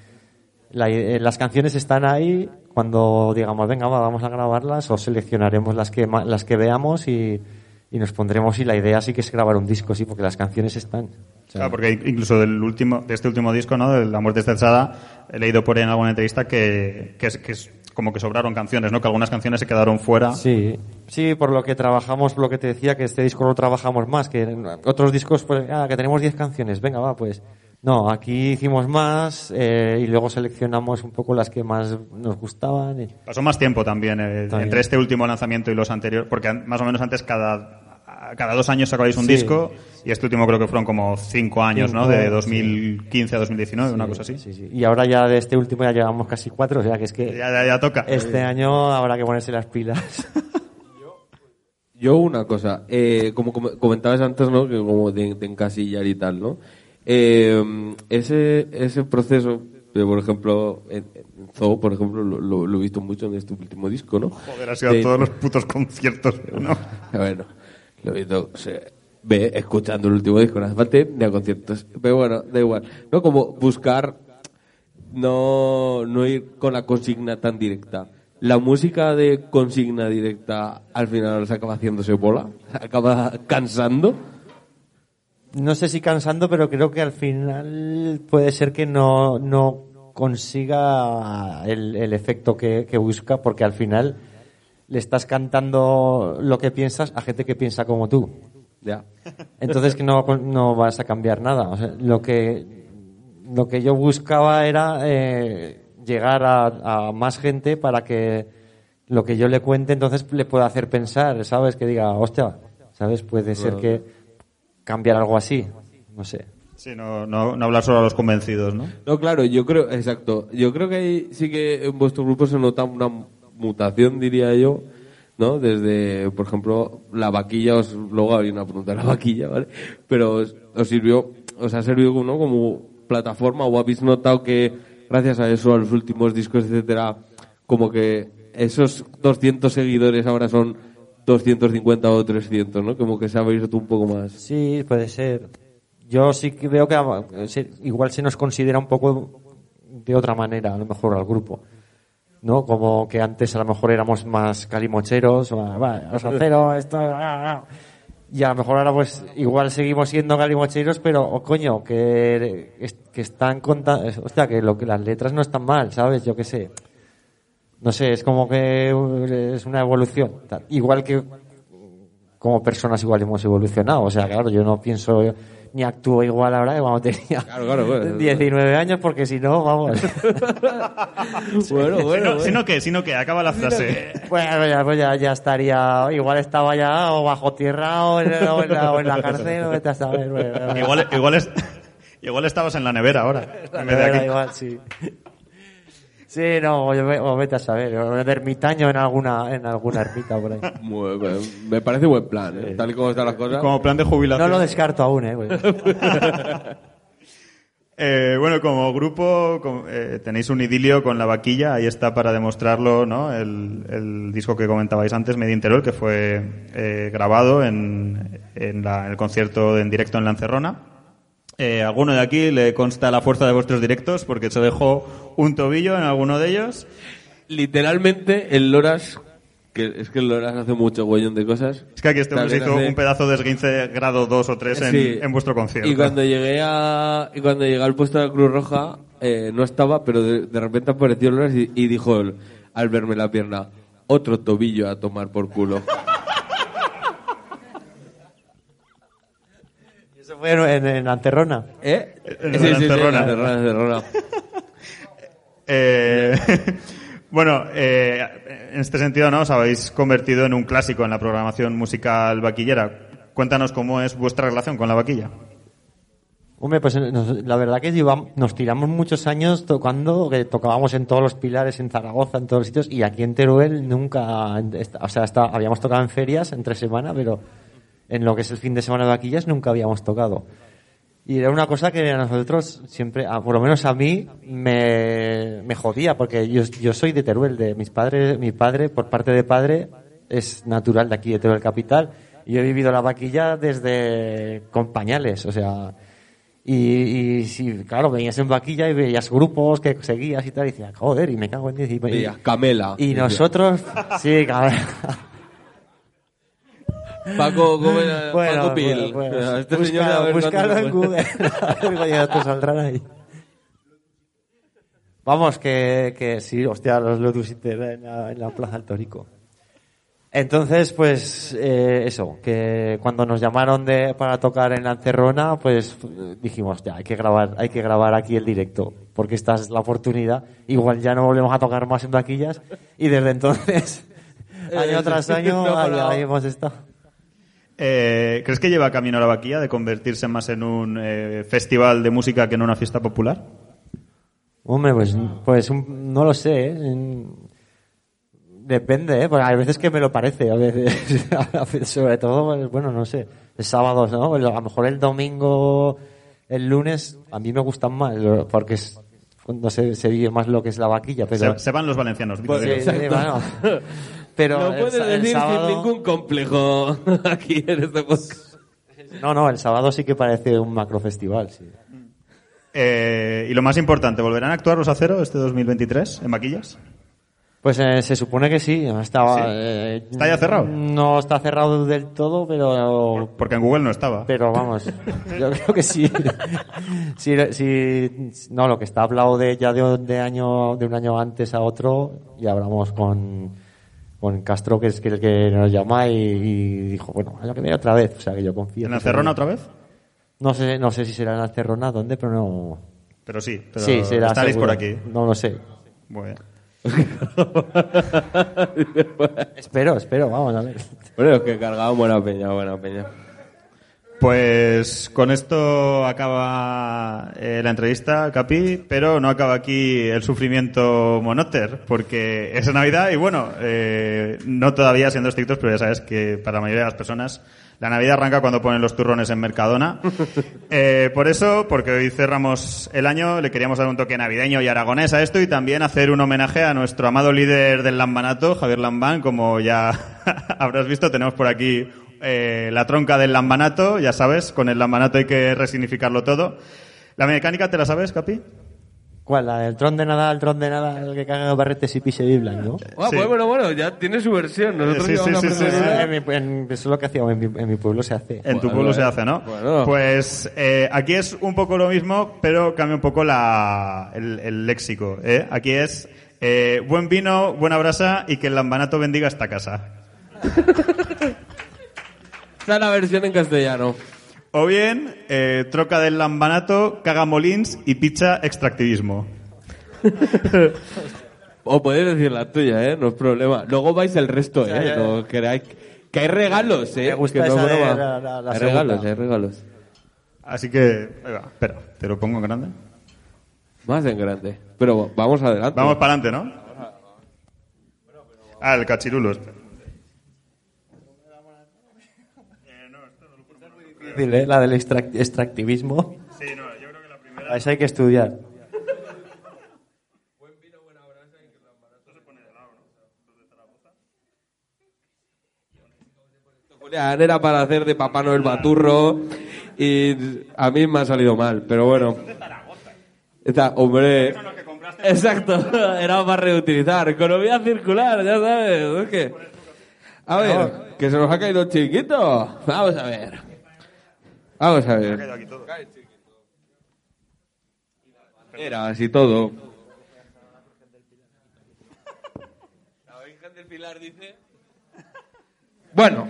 eh, las canciones están ahí, cuando digamos, venga, va, vamos a grabarlas o seleccionaremos las que, las que veamos y, y nos pondremos y la idea sí que es grabar un disco, sí, porque las canciones están. Claro, porque incluso del último, de este último disco, ¿no? De La muerte está echada, he leído por ahí en alguna entrevista que, que, que como que sobraron canciones, ¿no? Que algunas canciones se quedaron fuera. Sí, sí, por lo que trabajamos, lo que te decía, que este disco lo trabajamos más, que en otros discos, pues, ah, que tenemos 10 canciones, venga, va, pues. No, aquí hicimos más eh, y luego seleccionamos un poco las que más nos gustaban. Pasó más tiempo también, eh, También. entre este último lanzamiento y los anteriores, porque más o menos antes cada, cada dos años sacabais un Sí. disco y este último creo que fueron como cinco años, ¿no? Cinco, De sí. 2015 a 2019, una cosa así. Sí, sí. Y ahora ya de este último ya llevamos casi cuatro, o sea que es que Ya, ya, ya toca. este año habrá que ponerse las pilas. Yo una cosa, eh, como com- comentabas antes, ¿no? Que como de, de encasillar y tal, ¿no? Eh, ese, ese proceso, de, por ejemplo, en, en Zoo, por ejemplo, lo, lo- lo he visto mucho en este último disco, ¿no? Joder, ha sido De- todos los putos conciertos, ¿no? Bueno, lo visto, o ve escuchando el último disco, no hace falta ni a conciertos. Pero bueno, da igual. No como buscar, no, no ir con la consigna tan directa. La música de consigna directa al final se acaba haciéndose bola, acaba cansando. No sé si cansando, pero creo que al final puede ser que no, no consiga el, el efecto que, que busca, porque al final le estás cantando lo que piensas a gente que piensa como tú. Ya. Entonces que no, no vas a cambiar nada. O sea, lo que lo que yo buscaba era eh, llegar a, a más gente para que lo que yo le cuente entonces le pueda hacer pensar, ¿sabes? Que diga, hostia, ¿sabes? Puede ser que cambiar algo así, no sé. Sí, no, no, no hablar solo a los convencidos, ¿no? No, claro, yo creo, exacto. Yo creo que ahí sí que en vuestro grupo se nota una mutación, diría yo, ¿no? Desde, por ejemplo, la vaquilla, os, luego habría una pregunta de la vaquilla, ¿vale? Pero os, os sirvió, os ha servido ¿no? como plataforma o habéis notado que gracias a eso, a los últimos discos, etcétera, como que esos 200 seguidores ahora son 250 o 300, ¿no? Como que se ha abierto un poco más. Sí, puede ser. Yo sí que veo que eh, igual se nos considera un poco de otra manera, a lo mejor al grupo. ¿No? Como que antes a lo mejor éramos más calimocheros, o, va, los cero, esto, ah, ah. y a lo mejor ahora pues igual seguimos siendo calimocheros, pero oh, coño, que, que están contando, hostia, que lo que las letras no están mal, ¿sabes? Yo qué sé. No sé, es como que uh, es una evolución. Igual que como personas igual hemos evolucionado. O sea, claro, yo no pienso ni actúo igual ahora que cuando tenía Claro, claro, bueno. 19 años, porque si no, vamos. Bueno, bueno, Sino, sino que, sino que, acaba la frase. bueno, ya, pues ya, ya estaría, igual estaba ya o bajo tierra o en, o en la, o en la cárcel, o vete a saber. bueno, igual, igual, es, igual estabas en la nevera ahora, en vez de Era aquí. igual, sí. Sí, no, o, vete a saber, o de ermitaño en alguna, en alguna ermita por ahí. Muy bien. Me parece buen plan, ¿eh? Tal y como están las cosas. Como plan de jubilación. No lo descarto aún, eh. güey. Eh, bueno, como grupo eh, tenéis un idilio con la vaquilla, ahí está para demostrarlo, ¿no? El, el disco que comentabais antes, Mediinterol, que fue eh, grabado en, en la- en el concierto en directo en Lancerrona. Eh, ¿Alguno de aquí le consta la fuerza de vuestros directos? Porque se dejó un tobillo en alguno de ellos. Literalmente, el Loras, que es que el Loras hace mucho huellón de cosas. Es que aquí este hombre hizo hace- un pedazo de esguince grado 2 o 3 en, Sí. en vuestro concierto. Y cuando llegué a y cuando llegué al puesto de la Cruz Roja eh, no estaba, pero de, de repente apareció Loras y, y dijo él, al verme la pierna, otro tobillo a tomar por culo. Fue en, en Anterrona. ¿Eh? En Sí, sí, sí, Lancerrona. en Lancerrona, en Lancerrona. Eh, bueno, eh, en este sentido, ¿no? Os habéis convertido en un clásico en la programación musical vaquillera. Cuéntanos cómo es vuestra relación con la vaquilla. Hombre, pues nos- la verdad que llevamos- nos tiramos muchos años tocando, que tocábamos en todos los pilares, en Zaragoza, en todos los sitios, y aquí en Teruel nunca, o sea, hasta, habíamos tocado en ferias entre semana, pero en lo que es el fin de semana de vaquillas nunca habíamos tocado. Y era una cosa que a nosotros siempre, a- por lo menos a mí, me, me jodía, porque yo, yo soy de Teruel, de mis padres, mi padre, por parte de padre, es natural de aquí, de Teruel Capital, y yo he vivido la vaquilla desde con pañales, o sea, y, y sí, claro, veías en vaquilla y veías grupos que seguías y tal, y decías, joder, y me cago en diez. Y, Camela. y nosotros, sí, cabrón. Paco, ¿cómo era? Bueno, Paco Pil. bueno. Este señor, a ver en Google. A ver cuándo te saldrán ahí. Vamos, que, que sí, hostia, los Lotus Inter en la, en la Plaza del Torico. Entonces, pues, eh, eso, que cuando nos llamaron de, para tocar en la Encerrona, pues eh, dijimos, ya, hay que grabar, hay que grabar aquí el directo, porque esta es la oportunidad. Igual ya no volvemos a tocar más en vaquillas, y desde entonces, año tras año, ahí, ahí hemos estado. Eh, ¿Crees que lleva camino la vaquilla de convertirse más en un eh, festival de música que en una fiesta popular? Hombre, pues, pues un- no lo sé. ¿eh? En- Depende, ¿eh? Porque hay veces que me lo parece, a veces, a sobre todo, pues, bueno, no sé, el sábado, ¿no? A lo mejor el domingo, el lunes, a mí me gustan más, porque es cuando se, se vive más lo que es la vaquilla, pero... Se, se van los valencianos. Pues, sí, sí, bueno. Pero No el puedes el decir sábado- sin ningún complejo aquí en este podcast. No, no, el sábado sí que parece un macrofestival, sí. Eh, y lo más importante, ¿volverán a actuar los Acero este 2023 en vaquillas? Pues eh, se supone que sí. Estaba, ¿Sí? eh, ¿Está ya cerrado? No está cerrado del todo, pero Porque en Google no estaba. pero vamos, yo creo que sí. sí, sí, no, lo que está hablado de ya de, de año de un año antes a otro y hablamos con con Castro que es que el que nos llama y, y dijo bueno año que viene otra vez, o sea que yo confío. ¿En la Cerrona otra vez? No sé, no sé si será en la Cerrona dónde, pero no Pero sí, pero sí, será estaréis seguro. por aquí. No lo sé. Bueno. Espero, espero, vamos a ver. Bueno, es que cargado buena peña, buena peña. Pues con esto acaba eh, la entrevista, Capi, pero no acaba aquí el sufrimiento monoter, porque es Navidad y bueno, eh, no todavía siendo estrictos, pero ya sabes que para la mayoría de las personas la Navidad arranca cuando ponen los turrones en Mercadona. Eh, por eso, porque hoy cerramos el año, le queríamos dar un toque navideño y aragonés a esto y también hacer un homenaje a nuestro amado líder del Lambanato, Javier Lambán, como ya habrás visto, tenemos por aquí eh, la tronca del lambanato, ya sabes, con el lambanato hay que resignificarlo todo. ¿La mecánica te la sabes, Capi? ¿Cuál? ¿La del tron de nada, el tron de nada, el que caga barretes y pise biblan, no? Ah, Sí. pues bueno, bueno, ya tiene su versión. Nosotros Sí, sí, a sí, sí. En mi- en- eso es lo que hacíamos en mi, en mi pueblo, se hace. En tu Bueno, pueblo se hace, ¿no? Bueno. Pues eh, aquí es un poco lo mismo, pero cambia un poco la, el, el léxico. ¿eh? Aquí es eh, buen vino, buena brasa y que el lambanato bendiga esta casa. Esta es la versión en castellano. O bien, eh, troca del lambanato, caga molins y picha extractivismo. O podéis decir la tuya, ¿eh? No es problema. Luego vais el resto, ¿eh? Que hay regalos, ¿eh? Me gusta que no esa es de broma. la- la- la hay segunda. regalos, hay regalos. Así que, ahí va, espera, te lo pongo en grande. Más en grande. Pero vamos adelante. Vamos para adelante, ¿no? Ah, el cachirulo. este. Difícil, ¿eh? La del extract- extractivismo. Sí, no, yo creo que la primera... A eso hay que estudiar. Julián, era para hacer de Papá Noel Baturro y a mí me ha salido mal, pero bueno. Está, hombre. Exacto, era para reutilizar. Economía circular, ya sabes. es que- A ver, que se nos ha caído chiquito. Vamos a ver. Vamos a ver. Era así todo. La Virgen del Pilar dice. Bueno,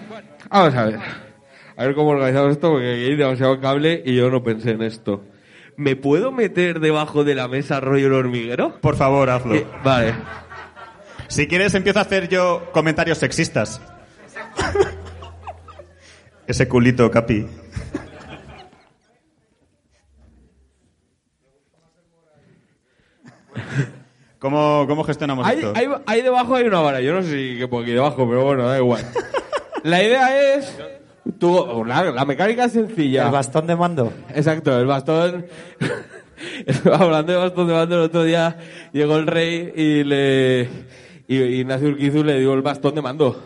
vamos a ver. A ver cómo organizamos esto, porque aquí hay demasiado cable y yo no pensé en esto. ¿Me puedo meter debajo de la mesa rollo el hormiguero? Por favor, hazlo. Eh, vale. Si quieres, empiezo a hacer yo comentarios sexistas. Ese culito, Capi. ¿Cómo, cómo gestionamos Ahí, esto? ahí- ahí debajo hay una vara. Yo no sé si que por aquí debajo, pero bueno, da igual. La idea es... Tú, la, la mecánica es sencilla. El bastón de mando. Exacto, el bastón. Hablando de bastón de mando, el otro día llegó el rey y le. Y Ignacio Urquizu le dio el bastón de mando.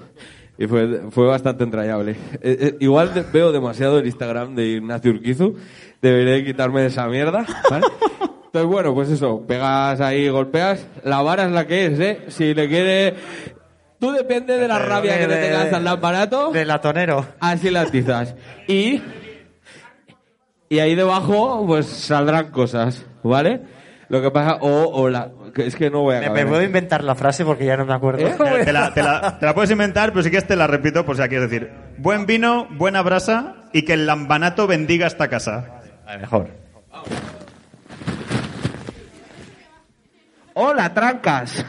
Y fue, fue bastante entrañable. Eh, eh, igual de- veo demasiado el Instagram de Ignacio Urquizu. Debería quitarme de esa mierda. ¿vale? Entonces, bueno, pues eso. Pegas ahí, golpeas. La vara es la que es, ¿eh? Si le quiere. Tú depende de la rabia que le De- tengas al aparato. De latonero. Así la atizas. Y, y ahí debajo, pues saldrán cosas, ¿vale? Lo que pasa, o, o la, que es que no voy a Me, me puedo inventar la frase porque ya no me acuerdo. ¿Eh? Te, te la, te la- te la puedes inventar, pero si quieres te la repito por si la quieres decir. Buen vino, buena brasa y que el lambanato bendiga esta casa. A ver, mejor. ¡Hola, trancas!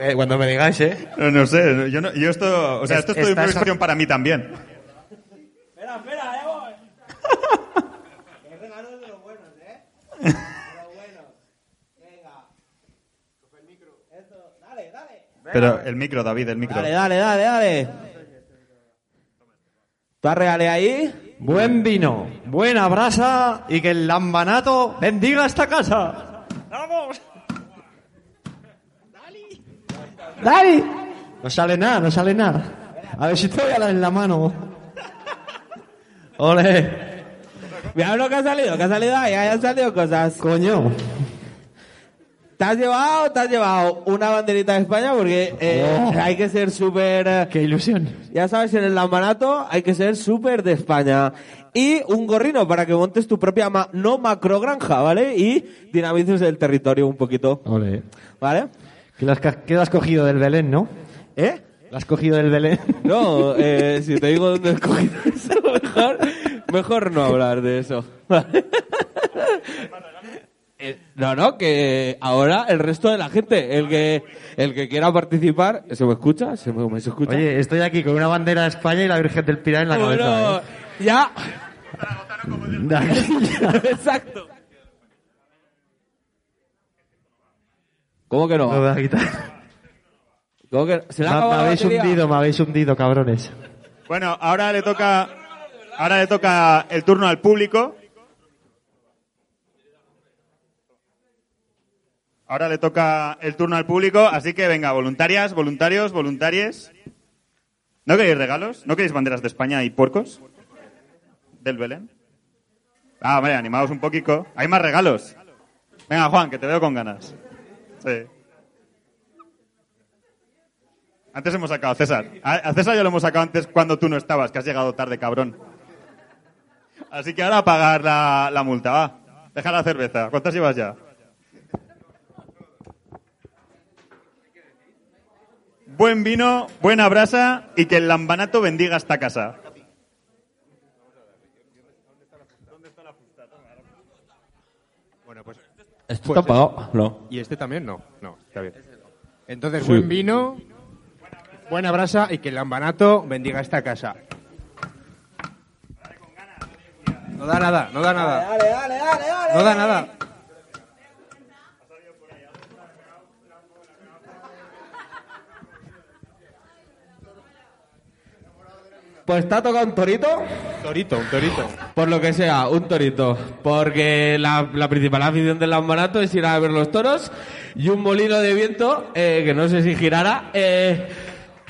Eh, Cuando me digáis, ¿eh? No, no sé, yo, no- yo esto, o sea, esto es toda improvisación para mí también. Pero el micro, David, el micro. Dale, dale, dale, dale. ¿Tú arregale ahí? Buen vino, buena brasa y que el lambanato bendiga esta casa. ¡Vamos! ¡Dale! No sale nada, no sale nada. A ver si te voy a dar en la mano. ¡Ole! Mira lo que ha salido, que ha salido ahí, ahí han salido cosas. Coño. ¿Te has llevado, te has llevado una banderita de España? Porque eh, Oh. hay que ser súper... eh, ¡Qué ilusión! Ya sabes, en el lambanato hay que ser súper de España. Y un gorrino para que montes tu propia ma- no macro granja, ¿vale? Y dinamices el territorio un poquito, Ole. ¿vale? ¿Qué le has, ca- qué le has cogido del Belén, no? ¿Eh? ¿La has cogido del Belén? No, eh, si te digo dónde he cogido eso, mejor, mejor no hablar de eso. Eh, No, no, que ahora el resto de la gente, el que el que quiera participar, ¿se me escucha? ¿Se me, me se escucha? Oye, estoy aquí con una bandera de España y la Virgen del Pilar en la Bueno, cabeza. ya, ¿eh? exacto. ¿Cómo que No me no? voy a quitar. ¿Cómo que no? ¿Se le ha Me, la habéis batería? hundido, me habéis hundido, cabrones. Bueno, ahora le toca ahora le toca el turno al público. Ahora le toca el turno al público, así que venga, voluntarias, voluntarios, voluntarias. ¿No queréis regalos? ¿No queréis banderas de España y puercos? ¿Del Belén? Ah, hombre, animaos un poquito. Hay más regalos. Venga, Juan, que te veo con ganas. Sí. Antes hemos sacado a César. A César ya lo hemos sacado antes cuando tú no estabas, que has llegado tarde, cabrón. Así que ahora a pagar la, la multa, va. Deja la cerveza. ¿Cuántas llevas ya? Buen vino, buena brasa y que el lambanato bendiga esta casa. Bueno, pues. ¿Esto Pues está pagado? No. ¿Y este también? No, no, está bien. Entonces, buen vino, buena brasa y que el lambanato bendiga esta casa. No da nada, no da nada. No da nada. Pues te ha tocado un torito. Torito, un torito. Por lo que sea, un torito. Porque la, la principal afición del Lambanato es ir a ver los toros y un molino de viento, eh, que no sé si girará, eh,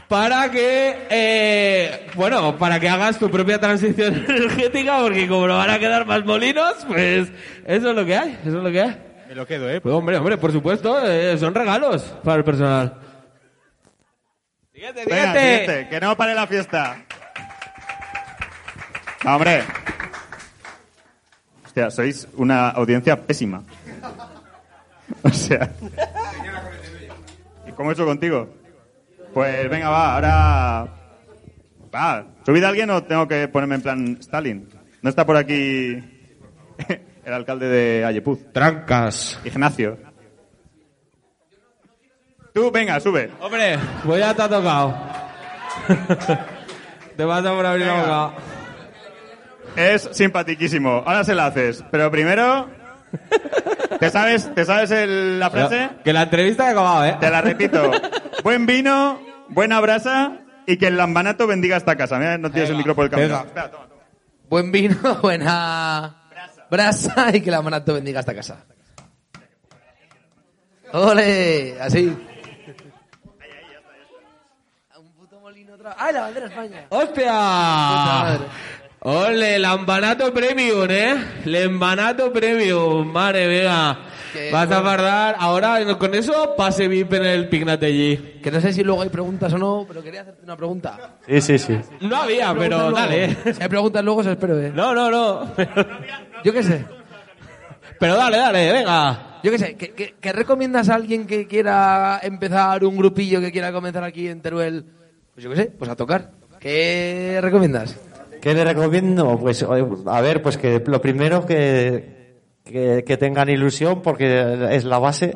para que, eh, bueno, para que hagas tu propia transición energética, porque como no van a quedar más molinos, pues eso es lo que hay, eso es lo que hay. Me lo quedo, ¿eh? Pues hombre, hombre, por supuesto, son regalos para el personal. Siguiente, Venga, siguiente. siguiente, que no pare la fiesta. Ah, Hombre. Hostia, sois una audiencia pésima. O sea. ¿Y cómo he hecho contigo? Pues venga, va, ahora. Va, ¿subid a alguien o tengo que ponerme en plan Stalin? ¿No está por aquí el alcalde de Ayepuz? Trancas. Ignacio. Tú, venga, sube. Hombre, pues ya te ha tocado. te vas a por abrir la boca. Es simpaticísimo. Ahora se la haces. Pero primero. ¿Te sabes, ¿te sabes el- la frase? Que la entrevista ha acabado, ¿eh? Te la repito. Buen vino, buena brasa y que el lambanato bendiga esta casa. Mira, no tienes el micro por el camino. venga. Espera, toma, toma. Buen vino, buena brasa y que la manato bendiga esta casa. ¡Ole! Así. Un puto molino otra ¡Ay, la bandera de España! Puta ¡Hostia! ¡Ole, Lambanato Premium, eh! Lambanato Premium, madre mía. Vas a bueno. fardar. Ahora, con eso, pase VIP en el Pignatelli. Que no sé si luego hay preguntas o no, pero quería hacerte una pregunta. Sí, sí, sí. No había, pero Preguntas dale. luego. Si hay preguntas luego, se espero, ¿eh? No, no, no. Yo qué sé. Pero dale, dale, venga. Yo qué sé. ¿qué, qué, qué recomiendas a alguien que quiera empezar un grupillo que quiera comenzar aquí en Teruel? Pues yo qué sé, pues a tocar. ¿Qué recomiendas? ¿Qué le recomiendo? Pues, oye, a ver, pues que lo primero que, que, que tengan ilusión, porque es la base,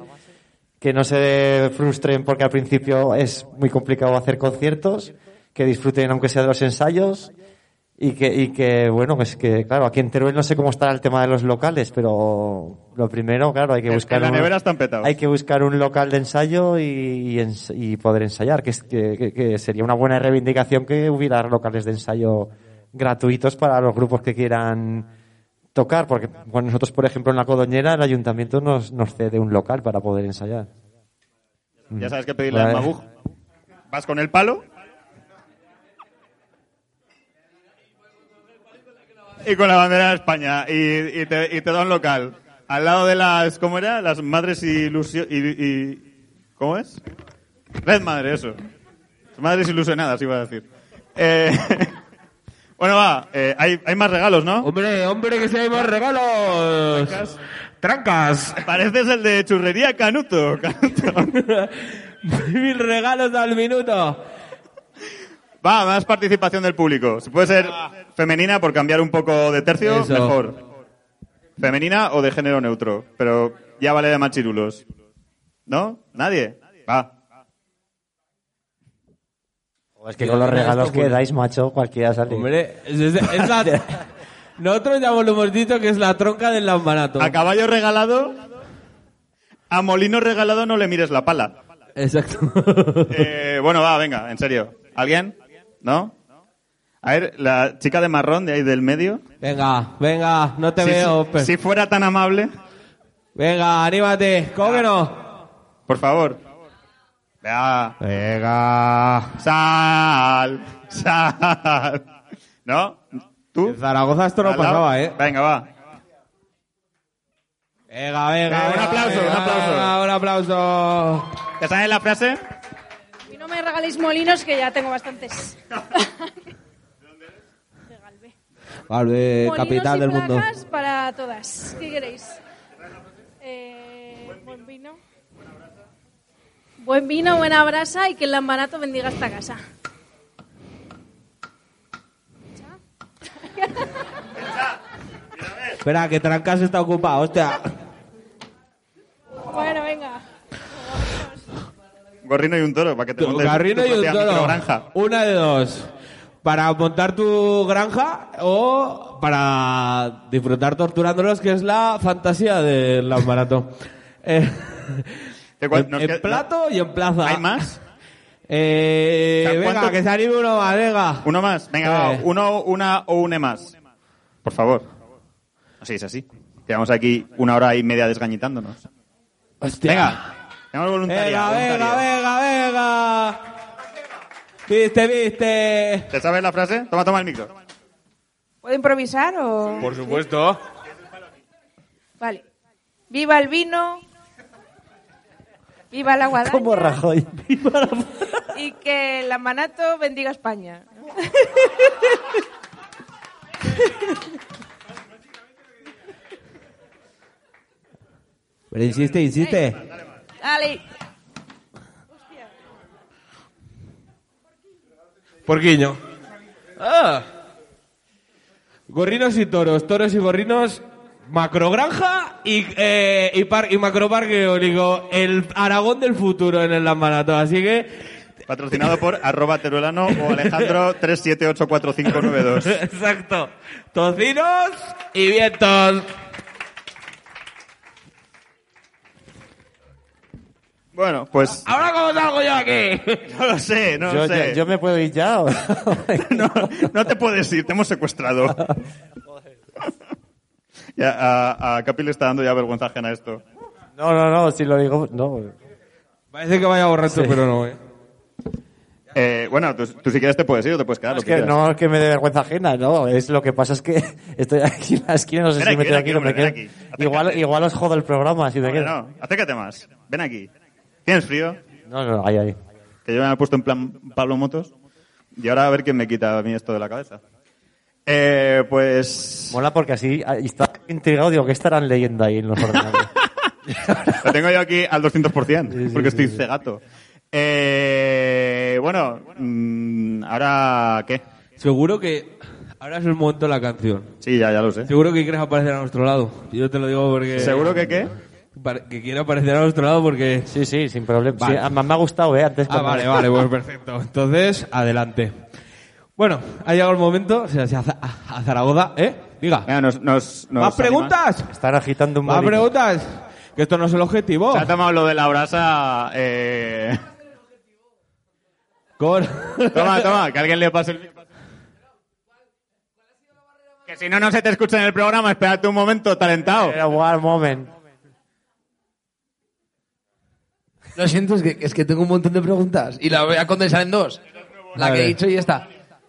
que no se frustren porque al principio es muy complicado hacer conciertos, que disfruten aunque sea de los ensayos y que, y que bueno, pues que claro, aquí en Teruel no sé cómo estará el tema de los locales, pero lo primero, claro, hay que buscar la nevera están petados. hay que buscar un local de ensayo y, y poder ensayar, que, es, que, que- que sería una buena reivindicación que hubiera locales de ensayo gratuitos para los grupos que quieran tocar, porque bueno, nosotros, por ejemplo, en la Codoñera, el ayuntamiento nos, nos cede un local para poder ensayar. Ya sabes que pedirle al Vale. Mabug. Vas con el palo. Y con la bandera de España. Y, y te, y te da un local. Al lado de las. ¿Cómo era? Las madres ilusio, y, y- ¿Cómo es? Red madre, eso. Madres ilusionadas, iba a decir. Eh, bueno, va. eh, hay, hay más regalos, ¿no? Hombre, hombre, que si hay más regalos. Trancas. Pareces el de churrería Canuto. Canuto. Mil regalos al minuto. Va, más participación del público. Si puede ser femenina por cambiar un poco de tercio, Eso. mejor. Femenina o de género neutro. Pero ya vale de machirulos. ¿No? ¿Nadie? Va. Es que con los regalos que dais, macho, cualquiera sale. Hombre, es, es- es la... Nosotros ya lo hemos dicho que es la tronca del lambanato. A caballo regalado, a molino regalado no le mires la pala. Exacto. Eh, bueno, va, venga, en serio. ¿Alguien? ¿No? A ver, la chica de marrón de ahí del medio. Venga, venga, no te Si- veo. si, pe- si fuera tan amable, Venga, anímate. ¿Cómo que no? por favor. Vea. Venga. Sal. Sal. ¿No? ¿Tú? En Zaragoza esto no pasaba, ¿eh? Venga, va. Venga, venga. Un venga, aplauso, un venga, aplauso. venga, un aplauso. ¿Te sabes la frase? Y no me regaléis molinos que ya tengo bastantes. De Galve. Vale, Molinos capital y del mundo. placas para todas. ¿Qué queréis? Eh, buen vino. Buen vino, buena brasa y que el lambanato bendiga esta casa. Espera, que Trancas está ocupado, hostia. Bueno, venga. Gorrino y un toro, para que te montes Garrino tu y un toro. microgranja. Una de dos. Para montar tu granja o para disfrutar torturándolos, que es la fantasía del lambanato. Eh, ¿De cuál- en, nos en queda- plato y en plaza. ¿Hay más? Eh, O sea, venga, ¿cuánto- que se anime uno más, venga. Uno más. Venga, va, Eh. uno, una o une más. Por favor. Así es así. Llevamos aquí una hora y media desgañitándonos. Hostia. Venga. Tenemos voluntariado. Venga, venga, venga, venga. Viste, viste. ¿Te sabes la frase? Toma, toma el micro. ¿Puedo improvisar o...? Por supuesto. Vale. Viva el vino. Viva la guadaña. Como Rajoy. Y que el lambanato bendiga España. Pero insiste, insiste. Dale. Porquiño. Ah. Gorrinos y toros, toros y gorrinos, macrogranja y, eh, y, par- y macroparque eólico. El Aragón del futuro en el Lambanato. Así que, Patrocinado por arroba teruelano o Alejandro 3784592. exacto. Tocinos y vientos. Bueno, pues Ahora, ¿cómo salgo yo aquí? no lo sé, no yo, lo sé. yo- yo me puedo ir ya. o- No, no te puedes ir, te hemos secuestrado. Ya, a, a Capi le está dando ya vergüenza ajena esto. No, no, no, si lo digo, no. Parece que vaya borracho, pero no, eh. Eh, bueno, tú, tú si quieres te puedes ir o te puedes quedar. lo Es que no es que me dé vergüenza ajena, no. Es lo que pasa es que estoy aquí en la esquina, no sé Ven si aquí, me ven quedo aquí, aquí o me hombre, quedo. Igual, igual os jodo el programa si me Hombre, quedo. no, acércate más. Ven aquí. ¿Tienes frío? No, no, ahí, ahí. Que yo me he puesto en plan Pablo Motos. Y ahora a ver quién me quita a mí esto de la cabeza. Eh, pues... Mola porque así ah, está intrigado, digo, ¿qué estarán leyendo ahí en los ordenadores? Lo tengo yo aquí al 200%, Sí, sí, porque sí, estoy sí. cegato. Eh, bueno, mm, ¿ahora qué? Seguro que ahora es el momento de la canción. Sí, ya, ya lo sé. Seguro que quieres aparecer a nuestro lado. Yo te lo digo porque... ¿Seguro que qué? Que quiere aparecer a nuestro lado porque... Sí, sí, sin problema. Vale. Sí, a- me ha gustado, ¿eh? Antes Ah, vale, vale, pues perfecto. Entonces, adelante. Bueno, ha llegado el momento, o sea, si a, Za- a Zaragoza, ¿eh? Diga. Venga, nos, nos, nos ¿Más preguntas? Están agitando un ¿Más bolito. preguntas? Que esto no es el objetivo. Se ha tomado lo de la brasa. Eh... Con... Toma, toma, que alguien le pase el micro. Que si no, no se te escucha en el programa, espérate un momento, talentado. Era one moment. Lo siento, es que, es que tengo un montón de preguntas y la voy a condensar en dos. La que he dicho y ya está.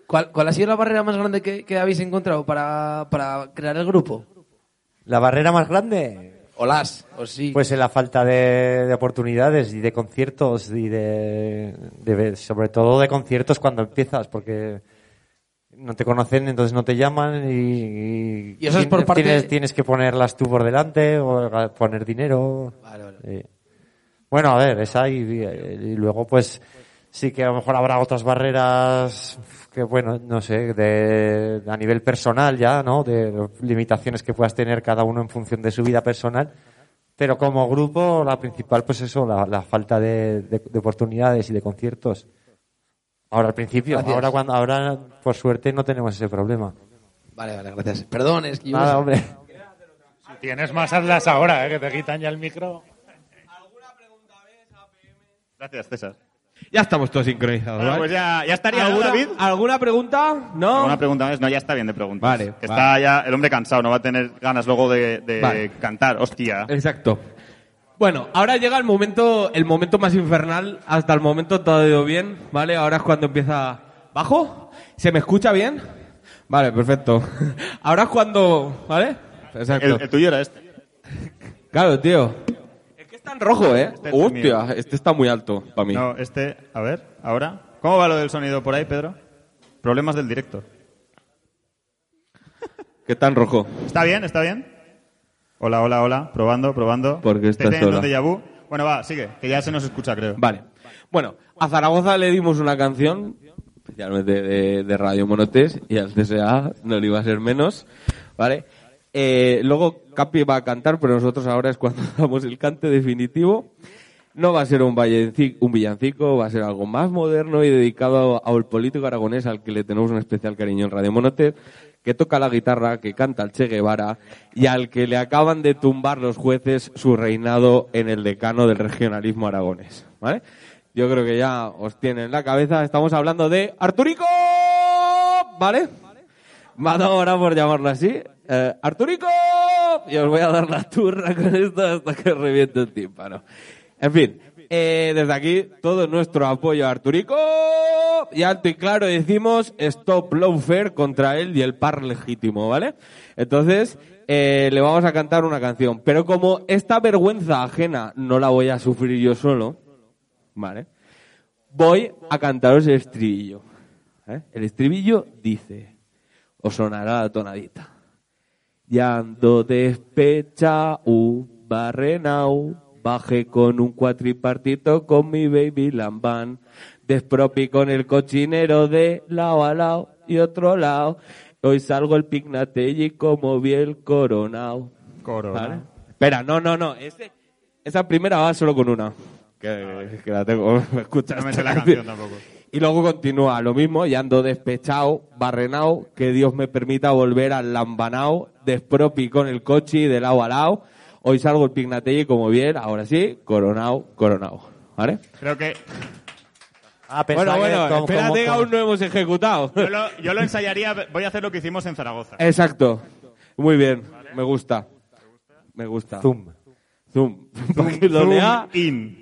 ¿Cuál, cuál ha sido la barrera más grande que, que habéis encontrado para, para crear el grupo? ¿La barrera más grande? O las, o sí. Pues en la falta de, de oportunidades y de conciertos y de, de- sobre todo de conciertos cuando empiezas porque no te conocen entonces no te llaman y, Y eso es por tienes- parte- tienes, tienes que ponerlas tú por delante o poner dinero Vale, vale. Sí. bueno a ver esa y, y luego pues sí que a lo mejor habrá otras barreras que, bueno, no sé, de, a nivel personal ya, ¿no? De limitaciones que puedas tener cada uno en función de su vida personal. Pero como grupo, la principal, pues eso, la, la falta de, de- de oportunidades y de conciertos. Ahora al principio, Gracias. ahora cuando, ahora por suerte no tenemos ese problema. Vale, vale, gracias. Perdón, es que yo... Nada, hombre. Si tienes más, hazlas ahora, ¿eh? que te quitan ya el micro. Gracias, César. Ya estamos todos sincronizados, Bueno, ¿vale? pues ya, ya estaría, ¿no, ¿Alguna, David? ¿Alguna pregunta? ¿No? ¿Alguna pregunta más? No, ya está bien de preguntas. Vale, Que vale. está ya el hombre cansado, no va a tener ganas luego de, de Vale. cantar. Hostia. Exacto. Bueno, ahora llega el momento, el momento más infernal. Hasta el momento todo ha ido bien, ¿vale? Ahora es cuando empieza... ¿Bajo? ¿Se me escucha bien? Vale, perfecto. Ahora es cuando... ¿Vale? Exacto. El, el tuyo era este. Claro, tío. En rojo, ¿eh? Este Hostia, este está muy alto para mí. No, este, a ver, ahora. ¿Cómo va lo del sonido por ahí, Pedro? Problemas del directo. Está en rojo. ¿Está bien? ¿Está bien? Hola, hola, hola. Probando, probando. Porque estás sola. Bueno, va, sigue, que ya se nos escucha, creo. Vale. Bueno, a Zaragoza le dimos una canción, especialmente de, de Radio Monotes, y al CSA no le iba a ser menos, ¿vale? Eh, luego Capi va a cantar, pero nosotros ahora es cuando damos el cante definitivo. No va a ser un, villancico, va a ser algo más moderno y dedicado al político aragonés al que le tenemos un especial cariño en Radio Monotes, que toca la guitarra, que canta el Che Guevara y al que le acaban de tumbar los jueces su reinado en el decano del regionalismo aragonés, ¿vale? Yo creo que ya os tiene en la cabeza. Estamos hablando de Arturico, ¿vale? Dado ahora por llamarlo así. Eh, Arturico, y os voy a dar la turra con esto hasta que reviente el tímpano. En fin, eh, desde aquí todo nuestro apoyo a Arturico y alto y claro decimos stop lawfare contra él y el par legítimo, ¿vale? Entonces eh, le vamos a cantar una canción, pero como esta vergüenza ajena no la voy a sufrir yo solo, ¿vale? Voy a cantaros el estribillo. El estribillo dice, os sonará la tonadita. Ya ando despechao, barrenao, bajé con un cuatripartito con mi baby lambán, despropi con el cochinero de lado a lado y otro lado. Hoy salgo el pignatelli como bien coronao. Corona. ¿Vale? Espera, no, no, no. Ese- esa primera va solo con una. Que, que la tengo. ¿Me escuchas? No me sé la canción tampoco. Y luego continúa lo mismo, y ando despechado, barrenao, que Dios me permita volver al lambanao, despropi con el coche de lado a lado. Hoy salgo el pignatelli como bien, ahora sí, coronao, coronao. ¿Vale? Creo que Ah, Bueno, pensaba que bueno, como- espérate como- que aún no hemos ejecutado. yo lo, yo lo ensayaría, voy a hacer lo que hicimos en Zaragoza. Exacto. Muy bien, me gusta. Me gusta. Zoom. Zoom. Zoom lea in.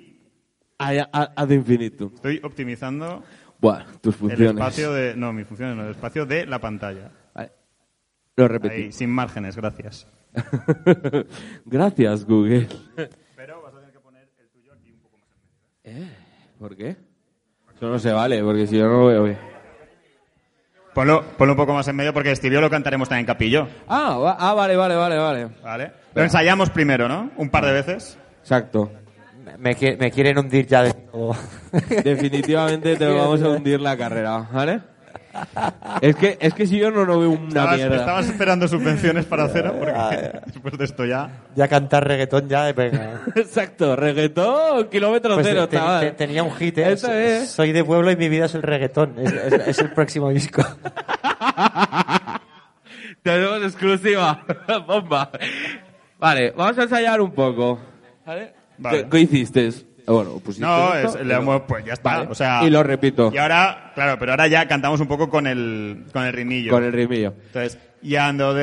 Ad infinitum. Estoy optimizando Bueno, tus el funciones. espacio de... No, mis funciones no, el espacio de la pantalla. Lo Ahí, repetí. sin márgenes, gracias. Gracias, Google. ¿Eh? ¿Por qué? Eso no se vale, porque si yo no lo veo bien. Ponlo, ponlo un poco más en medio porque Estivio lo cantaremos también en capillo. Ah, va- ah, vale, vale, vale, vale. ¿Vale? Lo ensayamos primero, ¿no? Un par de veces. Exacto. Me, me quieren hundir ya de todo. Definitivamente te vamos a hundir la carrera, ¿vale? Es que, es que si yo no, no veo una Estabas, mierda. estabas esperando subvenciones para cero porque después de esto ya... Ya cantar reggaetón ya, venga. Exacto, reggaetón, kilómetro Pues cero, te- chaval. te- tenía un hit, ¿eh? Eso es. Soy de pueblo y mi vida es el reggaetón. Es, es- es el próximo disco. Tenemos exclusiva. Bomba. Vale, vamos a ensayar un poco. ¿Vale? Vale. ¿Qué, qué hiciste? Ah, Bueno, pusiste No, esto, es, le damos- pues ya está. Vale. O sea, Y lo repito. Y ahora, claro, pero ahora ya cantamos un poco con el, con el ritmillo. Con el rimillo. Entonces, y ando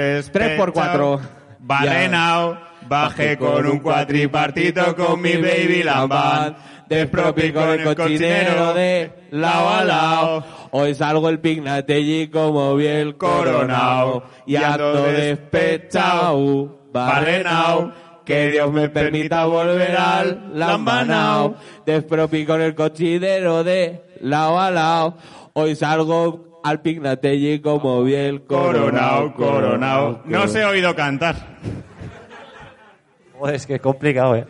por cuatro. Barrenao, bajé con un cuatripartito con mi baby lambán. Despropi con el cochinero de lao a lao. Hoy salgo el pignatelli como bien coronao. Y ando despechao, barrenao. Que Dios me permita volver al lambanao. Despropi con el cochinero de lao a lao. Hoy salgo al pignatelli como bien Coronao, coronao. coronao. No se he oído cantar. Joder, es que es complicado, ¿eh?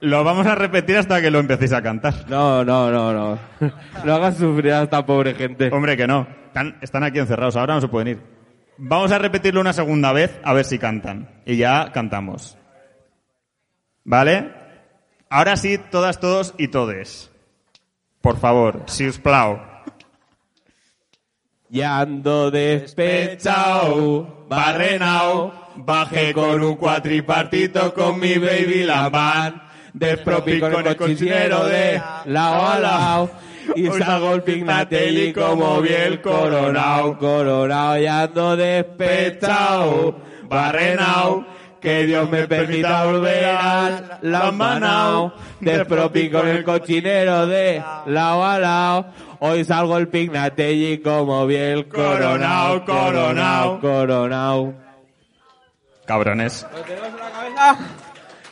Lo vamos a repetir hasta que lo empecéis a cantar. No, no, no, no. No hagas sufrir a esta pobre gente. Hombre, que no. Están, están aquí encerrados, ahora no se pueden ir. Vamos a repetirlo una segunda vez a ver si cantan. Y ya cantamos. ¿Vale? Ahora sí, todas, todos y todes. Por favor, si os plau. Ya ando despechao, barrenao, bajé con un cuatripartito con mi baby Lamban, despropi con el cochinero de lao a lao, y salgo el Pignatelli como bien coronao, coronao, ya ando despechao, barrenao, que Dios me permita volver al Lambanao, despropi con el cochinero de lao a lao, Hoy salgo el Pignatelli como bien coronao, coronao, coronao. Cabrones. ¿Lo tenemos en la cabeza?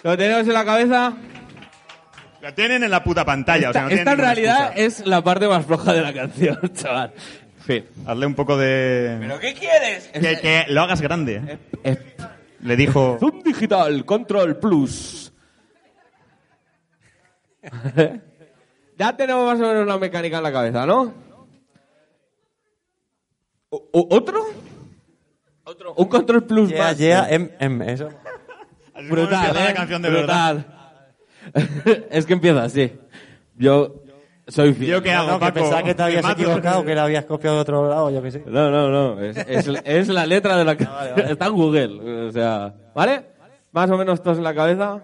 ¿Lo tenemos en la cabeza? Lo tienen en la puta pantalla. o sea, no Esta, en realidad excusa. es la parte más floja de la canción, chaval. Fin. Hazle un poco de... ¿Pero qué quieres? Que, que lo hagas grande. Le dijo... Zoom Digital Control Plus. ya tenemos más o menos la mecánica en la cabeza, ¿no? ¿O- ¿Otro? ¿Otro? Un Control Plus Yeah, más. yeah, em, em, eso. Brutal, la ¿eh? canción de Brutal. es que empieza así. Yo soy fiel. ¿Yo qué hago, No, que Paco? pensaba que te habías mato. equivocado, que la habías copiado de otro lado, yo qué sé. No, no, no. Es, es- es la letra de la canción. Está en Google. O sea, ¿vale? Más o menos todos en la cabeza.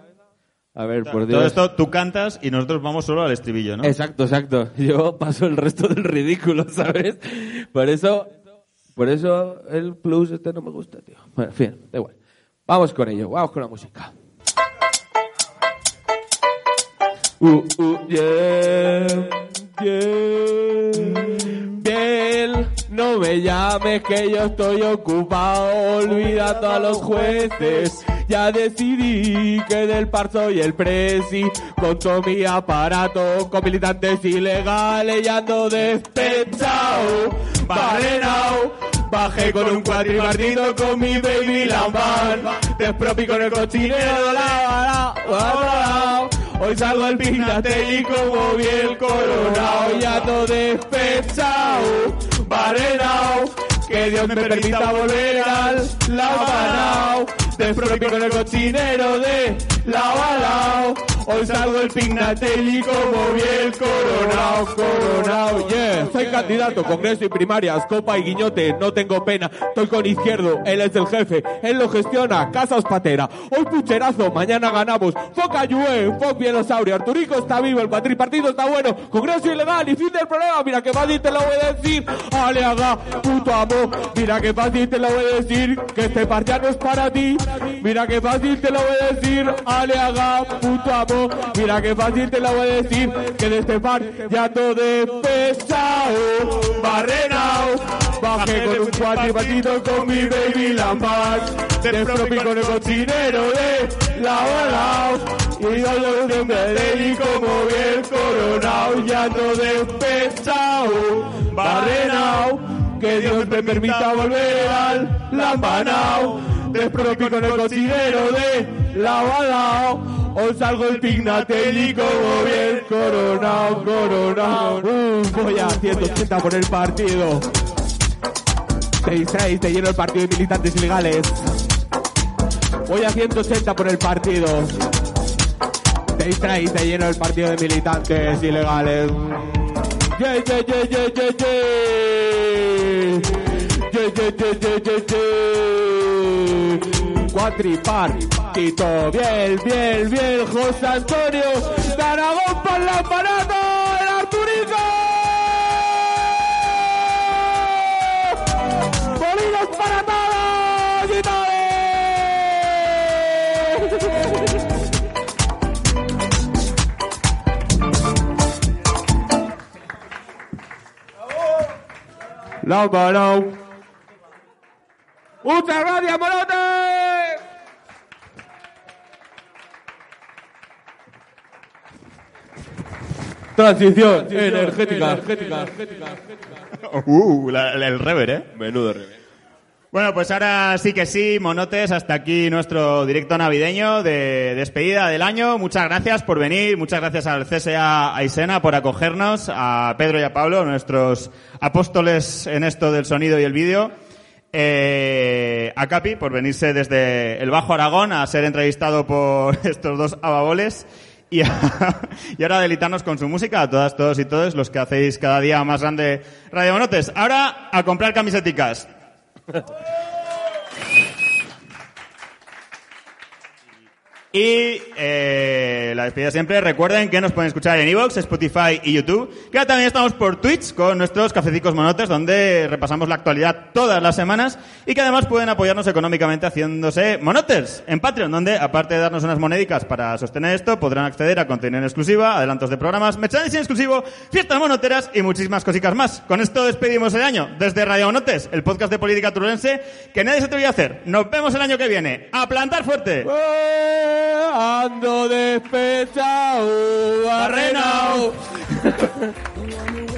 A ver, por Dios. Todo esto tú cantas y nosotros vamos solo al estribillo, ¿no? Exacto, exacto. Yo paso el resto del ridículo, ¿sabes? Por eso, por eso el plus este no me gusta, tío. Bueno, en fin, da igual. Vamos con ello, vamos con la música. Uh, uh, yeah, yeah. Bien, no me llames que yo estoy ocupado olvidando a los jueces. Ya decidí que del par soy el presi con todo mi aparato, con militantes ilegales y ando despechado, barrenao. Bajé con un cuatripartito con mi baby Lamban, despropi con el cochinero de la la, Hoy salgo al Pignatelli como bien coronao y ando despechado, barrenao. Que Dios me permita volver al Lambanao, despropi con el cochinero de lao. Hoy salgo el Pignatelli como bien coronao, coronao, yeah. Soy candidato, congreso y primarias, copa y guiñote, no tengo pena. Estoy con izquierdo, él es el jefe, él lo gestiona, casas patera. Hoy pucherazo, mañana ganamos. Foca Yue, Foc Bielosaurio, Arturico está vivo, el cuatripartido está bueno. Congreso ilegal y fin del problema, mira que fácil te lo voy a decir. Ale haga, puto amo, mira que fácil te lo voy a decir. Que este par ya no es para ti, mira que fácil te lo voy a decir. Ale haga, puto amo, mira que fácil te lo voy a decir. Que de este par ya todo despechado, barrenao. Bajé con un cuatripartito con mi baby Lampard. Despropi con el cochinero de lao a lao. Y yo lo de y como bien coronao. Ya ando despechado, barrenao. Que Dios me permita volver al lambanao. Despropi con el cochinero de lao a Hoy salgo el Pignatelli como bien coronao, coronao. Uh, voy a 180 por el partido. 6-6, te lleno el partido de militantes ilegales. Voy a 180 por el partido. 6-6, te lleno el partido de militantes ilegales. Yeah, yeah, yeah, yeah, yeah, yeah. Yeah, yeah, yeah, yeah, yeah, yeah. Cuatripar, Tito, bien, bien, bien, José Antonio, de Aragón para el aparato, el Arturico. ¡Bolinos para todos y todas! La parao. ¡Muchas gracias, Morote! Transición energética. Uh, la- la- el rever, ¿eh? Menudo revés. Bueno, pues ahora sí que sí, monotes, hasta aquí nuestro directo navideño de despedida del año. Muchas gracias por venir, muchas gracias al CSA Aisena por acogernos, a Pedro y a Pablo, nuestros apóstoles en esto del sonido y el vídeo. Eh, a Capi por venirse desde el Bajo Aragón a ser entrevistado por estos dos ababoles. Y, a- ahora deleitarnos con su música, a todas, todos y todos los que hacéis cada día más grande Radio Monotes. Ahora a comprar camiseticas. Y eh, la despedida siempre. Recuerden que nos pueden escuchar en Evox, Spotify y YouTube. Que ahora también estamos por Twitch con nuestros cafecicos monotes, donde repasamos la actualidad todas las semanas. Y que además pueden apoyarnos económicamente haciéndose monoters en Patreon, donde aparte de darnos unas monedicas para sostener esto, podrán acceder a contenido en exclusiva, adelantos de programas, merchandising exclusivo, fiestas monoteras y muchísimas cositas más. Con esto despedimos el año desde Radio Monotes, el podcast de política turulense que nadie se atrevía a hacer. Nos vemos el año que viene. ¡A plantar fuerte! Ando despechado, barrenao.